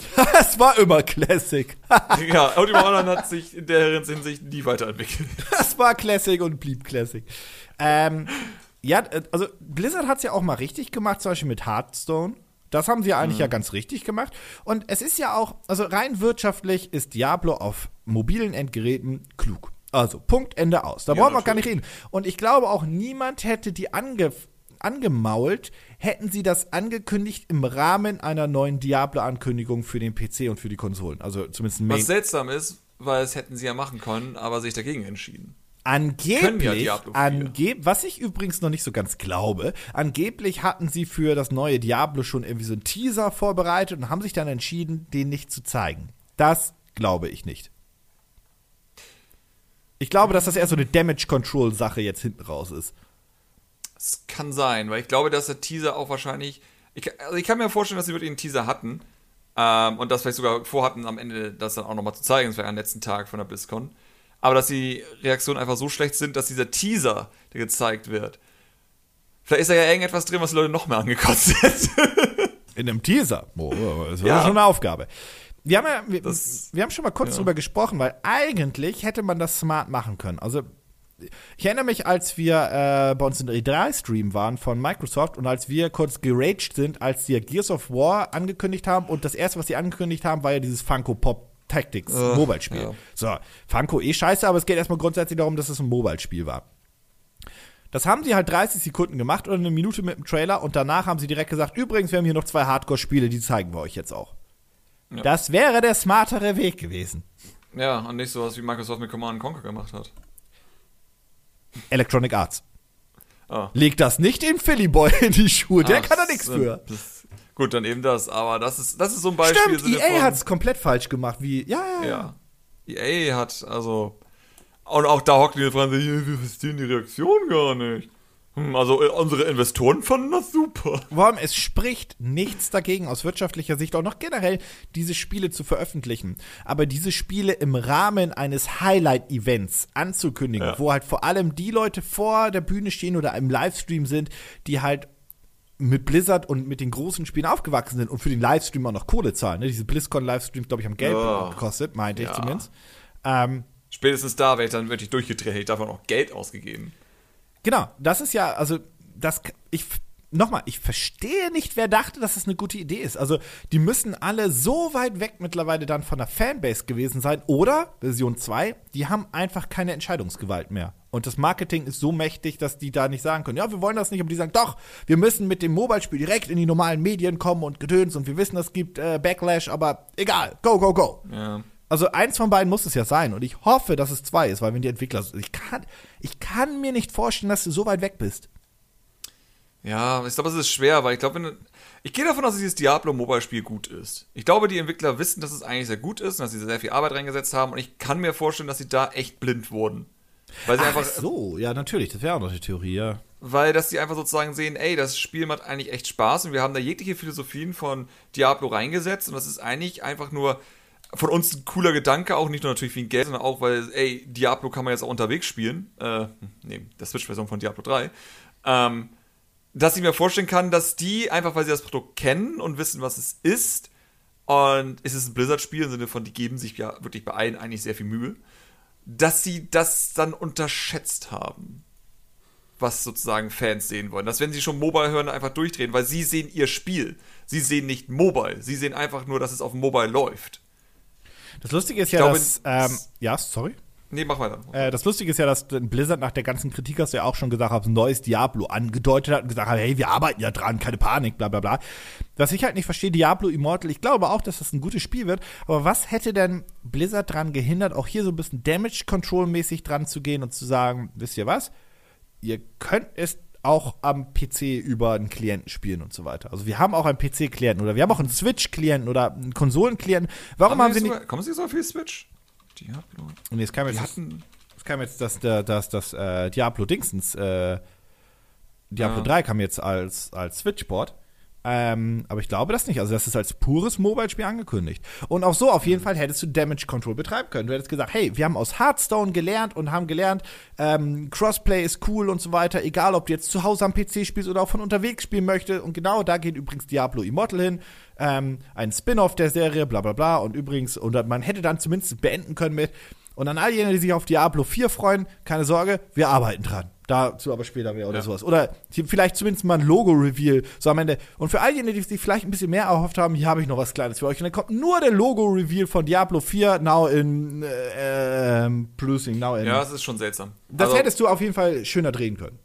[LAUGHS] Es war immer Classic. [LAUGHS] ja, Ultima Online hat sich in der Hinsicht nie weiterentwickelt. [LAUGHS] Das war Classic und blieb Classic. Ähm, ja, also Blizzard hat es ja auch mal richtig gemacht, zum Beispiel mit Hearthstone. Das haben sie eigentlich mhm. ja ganz richtig gemacht. Und es ist ja auch, also rein wirtschaftlich ist Diablo auf mobilen Endgeräten klug. Also, Punkt, Ende aus. Da ja, brauchen wir gar nicht reden. Und ich glaube auch, niemand hätte die ange angemault, hätten sie das angekündigt im Rahmen einer neuen Diablo-Ankündigung für den PC und für die Konsolen. Also zumindest Main Was seltsam ist, weil es hätten sie ja machen können, aber sich dagegen entschieden. Angeblich, ja angeb was ich übrigens noch nicht so ganz glaube, angeblich hatten sie für das neue Diablo schon irgendwie so einen Teaser vorbereitet und haben sich dann entschieden, den nicht zu zeigen. Das glaube ich nicht. Ich glaube, dass das eher so eine Damage Control Sache jetzt hinten raus ist. Es kann sein, weil ich glaube, dass der Teaser auch wahrscheinlich. Ich, also ich kann mir vorstellen, dass sie wirklich einen Teaser hatten ähm, und das vielleicht sogar vorhatten, am Ende das dann auch nochmal zu zeigen. Das wäre am letzten Tag von der BlizzCon aber dass die Reaktionen einfach so schlecht sind, dass dieser Teaser, der gezeigt wird, vielleicht ist da ja irgendetwas drin, was die Leute noch mehr angekotzt sind. [LAUGHS] In einem Teaser? Oh, das ist ja. schon eine Aufgabe. Wir haben, ja, wir, das, wir haben schon mal kurz ja. drüber gesprochen, weil eigentlich hätte man das smart machen können. Also ich erinnere mich, als wir äh, bei uns in E3-Stream waren von Microsoft und als wir kurz geraged sind, als sie Gears of War angekündigt haben und das erste, was sie angekündigt haben, war ja dieses Funko Pop Tactics, uh, Mobile-Spiel. Ja. So, Funko eh scheiße, aber es geht erstmal grundsätzlich darum, dass es ein Mobile-Spiel war. Das haben sie halt 30 Sekunden gemacht oder eine Minute mit dem Trailer und danach haben sie direkt gesagt, übrigens, wir haben hier noch zwei Hardcore-Spiele, die zeigen wir euch jetzt auch. Ja. Das wäre der smartere Weg gewesen. Ja, und nicht sowas wie Microsoft mit Command Conquer gemacht hat. Electronic Arts. Oh. Leg das nicht in Philly Boy in die Schuhe, der Ach, kann da nichts für. Das Gut, dann eben das, aber das ist, das ist so ein Beispiel. Stimmt, EA hat es komplett falsch gemacht, wie, ja, ja, ja. EA hat, also, und auch da hocken die dran, wir verstehen die Reaktion gar nicht. Hm, also äh, unsere Investoren fanden das super. Warum? Es spricht nichts dagegen aus wirtschaftlicher Sicht auch noch generell diese Spiele zu veröffentlichen. Aber diese Spiele im Rahmen eines Highlight-Events anzukündigen, ja. wo halt vor allem die Leute vor der Bühne stehen oder im Livestream sind, die halt mit Blizzard und mit den großen Spielen aufgewachsen sind und für den Livestream auch noch Kohle zahlen. Ne? Diese BlizzCon-Livestreams, glaube ich, haben Geld oh. gekostet, meinte ja. ich zumindest. Ähm, Spätestens da wäre ich dann wirklich durchgedreht, hätte ich davon auch Geld ausgegeben. Genau, das ist ja, also, das, ich nochmal, ich verstehe nicht, wer dachte, dass das eine gute Idee ist. Also, die müssen alle so weit weg mittlerweile dann von der Fanbase gewesen sein. Oder, Version 2, die haben einfach keine Entscheidungsgewalt mehr. Und das Marketing ist so mächtig, dass die da nicht sagen können, ja, wir wollen das nicht, aber die sagen, doch, wir müssen mit dem Mobile-Spiel direkt in die normalen Medien kommen und gedöns und wir wissen, es gibt äh, Backlash, aber egal, go, go, go. Ja. Also eins von beiden muss es ja sein und ich hoffe, dass es zwei ist, weil wenn die Entwickler, ich kann, ich kann mir nicht vorstellen, dass du so weit weg bist. Ja, ich glaube, es ist schwer, weil ich glaube, wenn ich gehe davon aus, dass dieses Diablo Mobile Spiel gut ist. Ich glaube, die Entwickler wissen, dass es eigentlich sehr gut ist und dass sie sehr viel Arbeit reingesetzt haben und ich kann mir vorstellen, dass sie da echt blind wurden. Weil sie Ach einfach so, ja, natürlich, das wäre auch noch die Theorie, ja. Weil, dass sie einfach sozusagen sehen, ey, das Spiel macht eigentlich echt Spaß und wir haben da jegliche Philosophien von Diablo reingesetzt und das ist eigentlich einfach nur von uns ein cooler Gedanke, auch nicht nur natürlich wegen Geld, sondern auch, weil, ey, Diablo kann man jetzt auch unterwegs spielen. Äh, nee, der Switch-Version von Diablo 3. Ähm, dass ich mir vorstellen kann, dass die einfach, weil sie das Produkt kennen und wissen, was es ist, und es ist ein Blizzard-Spiel im Sinne von, die geben sich ja wirklich bei allen eigentlich sehr viel Mühe, dass sie das dann unterschätzt haben, was sozusagen Fans sehen wollen. Dass wenn sie schon Mobile hören, einfach durchdrehen, weil sie sehen ihr Spiel. Sie sehen nicht Mobile. Sie sehen einfach nur, dass es auf Mobile läuft. Das Lustige ist ich ja, glaube, dass. Ähm, ja, sorry. Nee, mach weiter. Äh, das Lustige ist ja, dass Blizzard nach der ganzen Kritik, hast du ja auch schon gesagt, hat, ein neues Diablo angedeutet hat und gesagt hat, hey, wir arbeiten ja dran, keine Panik, bla bla bla. Was ich halt nicht verstehe, Diablo Immortal, ich glaube auch, dass das ein gutes Spiel wird, aber was hätte denn Blizzard dran gehindert, auch hier so ein bisschen Damage Control mäßig dran zu gehen und zu sagen, wisst ihr was? Ihr könnt es auch am PC über einen Klienten spielen und so weiter. Also wir haben auch einen PC-Klienten oder wir haben auch einen Switch-Klienten oder einen Konsolen-Klienten. Warum haben, haben wir nicht? Kommen Sie so viel Switch? Diablo. Und jetzt kam jetzt, hatten, es kam jetzt das, das, das, das äh, Diablo Dingsens, äh, Diablo ja. 3 kam jetzt als, als Switchboard. Ähm, aber ich glaube das nicht. Also das ist als pures Mobile-Spiel angekündigt. Und auch so auf jeden Fall hättest du Damage Control betreiben können. Du hättest gesagt, hey, wir haben aus Hearthstone gelernt und haben gelernt, ähm, Crossplay ist cool und so weiter. Egal, ob du jetzt zu Hause am PC spielst oder auch von unterwegs spielen möchtest. Und genau da geht übrigens Diablo Immortal hin. Ähm, ein Spin-off der Serie, bla bla bla. Und übrigens, und man hätte dann zumindest beenden können mit. Und an all jene, die sich auf Diablo 4 freuen, keine Sorge, wir arbeiten dran. Dazu aber später mehr oder Ja. sowas. Oder vielleicht zumindest mal ein Logo-Reveal, so am Ende. Und für all jene, die sich vielleicht ein bisschen mehr erhofft haben, hier habe ich noch was Kleines für euch. Und dann kommt nur der Logo-Reveal von Diablo 4, now in äh, ähm, Producing, now in. Ja, es ist schon seltsam. das Also, hättest du auf jeden Fall schöner drehen können.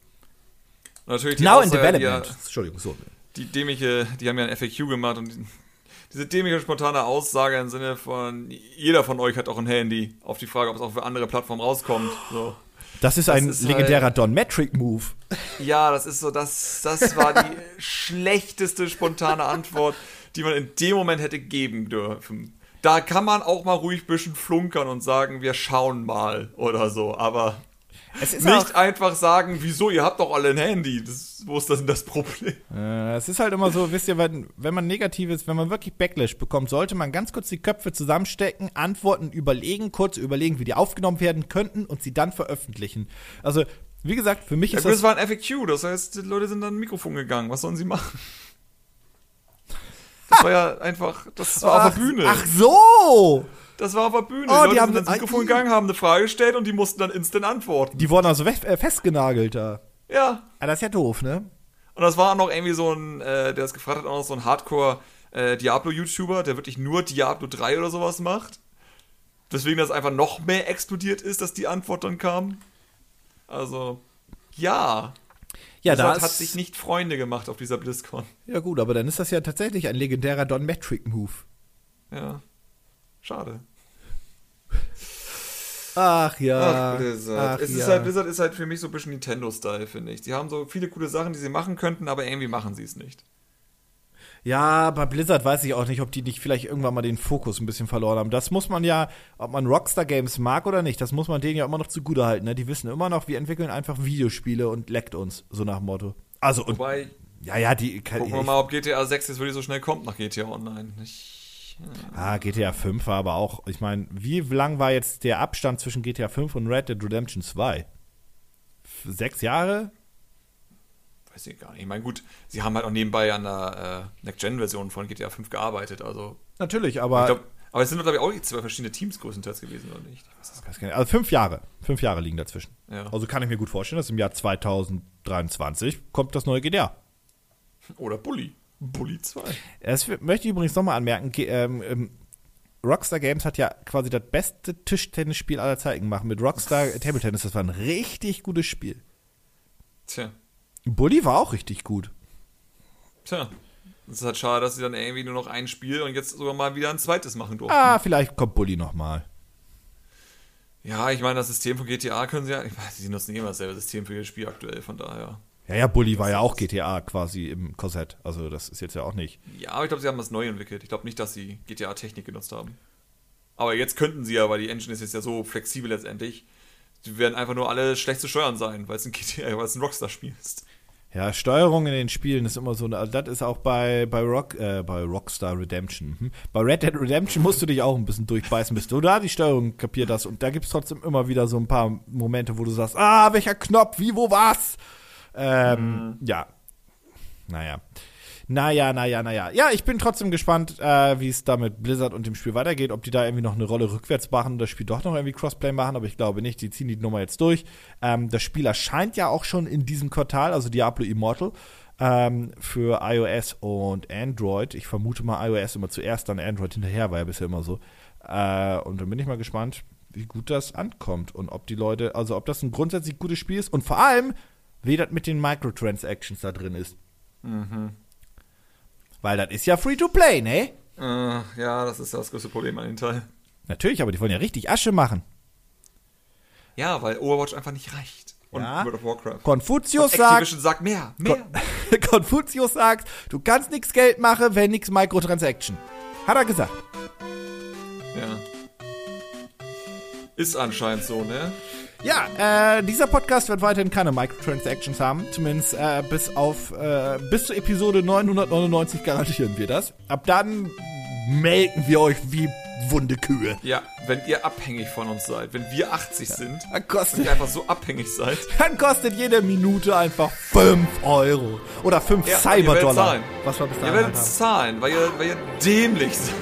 natürlich die Now in Aussage, die Development. ja- Entschuldigung, so. die dämliche, die haben ja ein FAQ gemacht und die- diese dämliche spontane Aussage im Sinne von jeder von euch hat auch ein Handy auf die Frage, ob es auch für andere Plattformen rauskommt. So. Das ist ein ist legendärer halt- Don-Metric-Move. Ja, das ist so, das, das war die [LAUGHS] schlechteste spontane Antwort, die man in dem Moment hätte geben dürfen. Da kann man auch mal ruhig ein bisschen flunkern und sagen, wir schauen mal oder so, aber Es ist nicht einfach sagen, wieso, ihr habt doch alle ein Handy. Das, wo ist das denn das Problem? Äh, Es ist halt immer so, wisst ihr, wenn, wenn man negatives, wenn man wirklich Backlash bekommt, sollte man ganz kurz die Köpfe zusammenstecken, Antworten überlegen, kurz überlegen, wie die aufgenommen werden könnten und sie dann veröffentlichen. Also, wie gesagt, für mich Ja, ist das. das war ein FAQ, das heißt, die Leute sind an ein Mikrofon gegangen. Was sollen sie machen? Das war ja einfach, das [LAUGHS] war ach, auf der Bühne. ach so! Das war auf der Bühne. Oh, die die Leute haben sind dann- Mikrofon gegangen, haben eine Frage gestellt und die mussten dann instant antworten. Die wurden also äh, festgenagelt da. Ja. Ah, das ist ja doof, ne? Und das war auch noch irgendwie so ein, äh, der das gefragt hat, auch noch so ein Hardcore äh, Diablo-YouTuber, der wirklich nur Diablo 3 oder sowas macht. Deswegen das einfach noch mehr explodiert ist, dass die Antwort dann kam. Also, ja. Ja, Blizzard da hat sich nicht Freunde gemacht auf dieser BlizzCon. Ja, gut, aber dann ist das ja tatsächlich ein legendärer Don-Metric-Move. Ja. Schade. Ach ja. Ach, Blizzard. Ach, es ja. ist halt, Blizzard ist halt für mich so ein bisschen Nintendo-Style, finde ich. Die haben so viele coole Sachen, die sie machen könnten, aber irgendwie machen sie es nicht. Ja, bei Blizzard weiß ich auch nicht, ob die nicht vielleicht irgendwann mal den Fokus ein bisschen verloren haben. Das muss man ja, ob man Rockstar Games mag oder nicht, das muss man denen ja immer noch zugute halten. Ne? Die wissen immer noch, wir entwickeln einfach Videospiele und leckt uns, so nach dem Motto. Also, und, Wobei, ja, ja, die. Kann, gucken wir ich, mal, ob GTA 6 jetzt wirklich so schnell kommt nach GTA Online. Ich, ah, GTA 5 war aber auch, ich meine, wie lang war jetzt der Abstand zwischen GTA 5 und Red Dead Redemption 2? F- Sechs Jahre? weiß ich gar nicht. Ich meine, gut, sie haben halt auch nebenbei an der äh, Next-Gen-Version von GTA 5 gearbeitet, also. Natürlich, aber. Ich glaub, aber es sind, glaube ich, auch zwei verschiedene Teams größtenteils gewesen, oder nicht? Nicht. Also fünf Jahre. Fünf Jahre liegen dazwischen. Ja. Also kann ich mir gut vorstellen, dass im Jahr 2023 kommt das neue GTA. nicht. Oder Bully. Bully 2. Das möchte ich übrigens nochmal anmerken. Ähm, ähm, Rockstar Games hat ja quasi das beste Tischtennisspiel aller Zeiten gemacht. Mit Rockstar [LAUGHS] Table Tennis. Das war ein richtig gutes Spiel. Tja. Bully war auch richtig gut. Tja. Es ist halt schade, dass sie dann irgendwie nur noch ein Spiel und jetzt sogar mal wieder ein zweites machen durften. Ah, vielleicht kommt Bully nochmal. Ja, ich meine, das System von GTA können sie ja. Ich weiß, sie nutzen eh immer dasselbe System für ihr Spiel aktuell, von daher. Ja, ja, Bully war ja auch GTA quasi im Korsett. Also das ist jetzt ja auch nicht. Ja, aber ich glaube, sie haben was neu entwickelt. Ich glaube nicht, dass sie GTA-Technik genutzt haben. Aber jetzt könnten sie ja, weil die Engine ist jetzt ja so flexibel letztendlich. Die werden einfach nur alle schlecht zu steuern sein, weil es ein GTA, [LAUGHS] weil es ein Rockstar-Spiel ist. Ja, Steuerung in den Spielen ist immer so, eine- das ist auch bei, bei, Rock, äh, bei Rockstar Redemption. Hm? Bei Red Dead Redemption musst du dich auch ein bisschen durchbeißen, bis du da die Steuerung kapiert hast. Und da gibt es trotzdem immer wieder so ein paar Momente, wo du sagst, ah, welcher Knopf, wie, wo, was? Ähm, ja. Naja. Naja, naja, naja. Ja, ich bin trotzdem gespannt, äh, wie es da mit Blizzard und dem Spiel weitergeht. Ob die da irgendwie noch eine Rolle rückwärts machen und das Spiel doch noch irgendwie Crossplay machen, aber ich glaube nicht. Die ziehen die Nummer jetzt durch. Ähm, das Spiel erscheint ja auch schon in diesem Quartal, also Diablo Immortal, ähm, für iOS und Android. Ich vermute mal iOS immer zuerst, dann Android hinterher, war ja bisher immer so. Äh, und dann bin ich mal gespannt, wie gut das ankommt und ob die Leute, also ob das ein grundsätzlich gutes Spiel ist und vor allem, wie das mit den Microtransactions da drin ist. Weil das ist ja free to play, ne? Äh, ja, das ist das größte Problem an dem Teil. Natürlich, aber die wollen ja richtig Asche machen. Ja, weil Overwatch einfach nicht reicht. Und Ja. World of Warcraft. Konfuzius Und sagt, sagt mehr, mehr. [LAUGHS] Konfuzius sagt, du kannst nichts Geld machen, wenn nix Microtransaction. Hat er gesagt. Ja. Ist anscheinend so, ne? Ja, äh, dieser Podcast wird weiterhin keine Microtransactions haben. Zumindest äh, bis auf äh, bis zur Episode 999 garantieren wir das. Ab dann melken wir euch wie wunde Kühe. Ja, wenn ihr abhängig von uns seid, wenn wir 80 sind, Dann wenn kostet, ihr einfach so abhängig seid. [LAUGHS] dann kostet jede Minute einfach 5 Euro. Oder 5 Ja, ihr Cyberdollar. zahlen. Was wir bis Ihr dahin werdet haben. zahlen, weil ihr, weil ihr dämlich [LAUGHS] seid.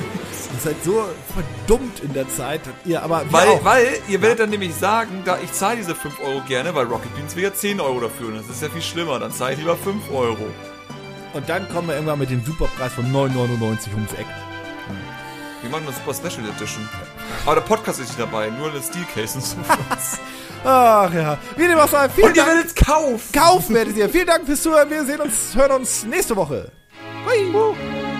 Ihr seid so verdummt in der Zeit. Ihr aber Weil, auch. weil ihr werdet dann nämlich sagen, da ich zahle diese 5 Euro gerne, weil Rocket Beans will ja 10 Euro dafür und das ist ja viel schlimmer, dann zahle ich lieber 5 Euro. Und dann kommen wir irgendwann mit dem Superpreis von 9,99 ums Eck. Wir machen eine super Special Edition. Aber der Podcast ist nicht dabei, nur eine Steelcase und so. [LAUGHS] Ach ja. Wie dem auch sei, vielen und ihr Dank. werdet kaufen! Kaufen werdet ihr. Vielen Dank fürs Zuhören. Wir sehen uns, hören uns nächste Woche. Hui.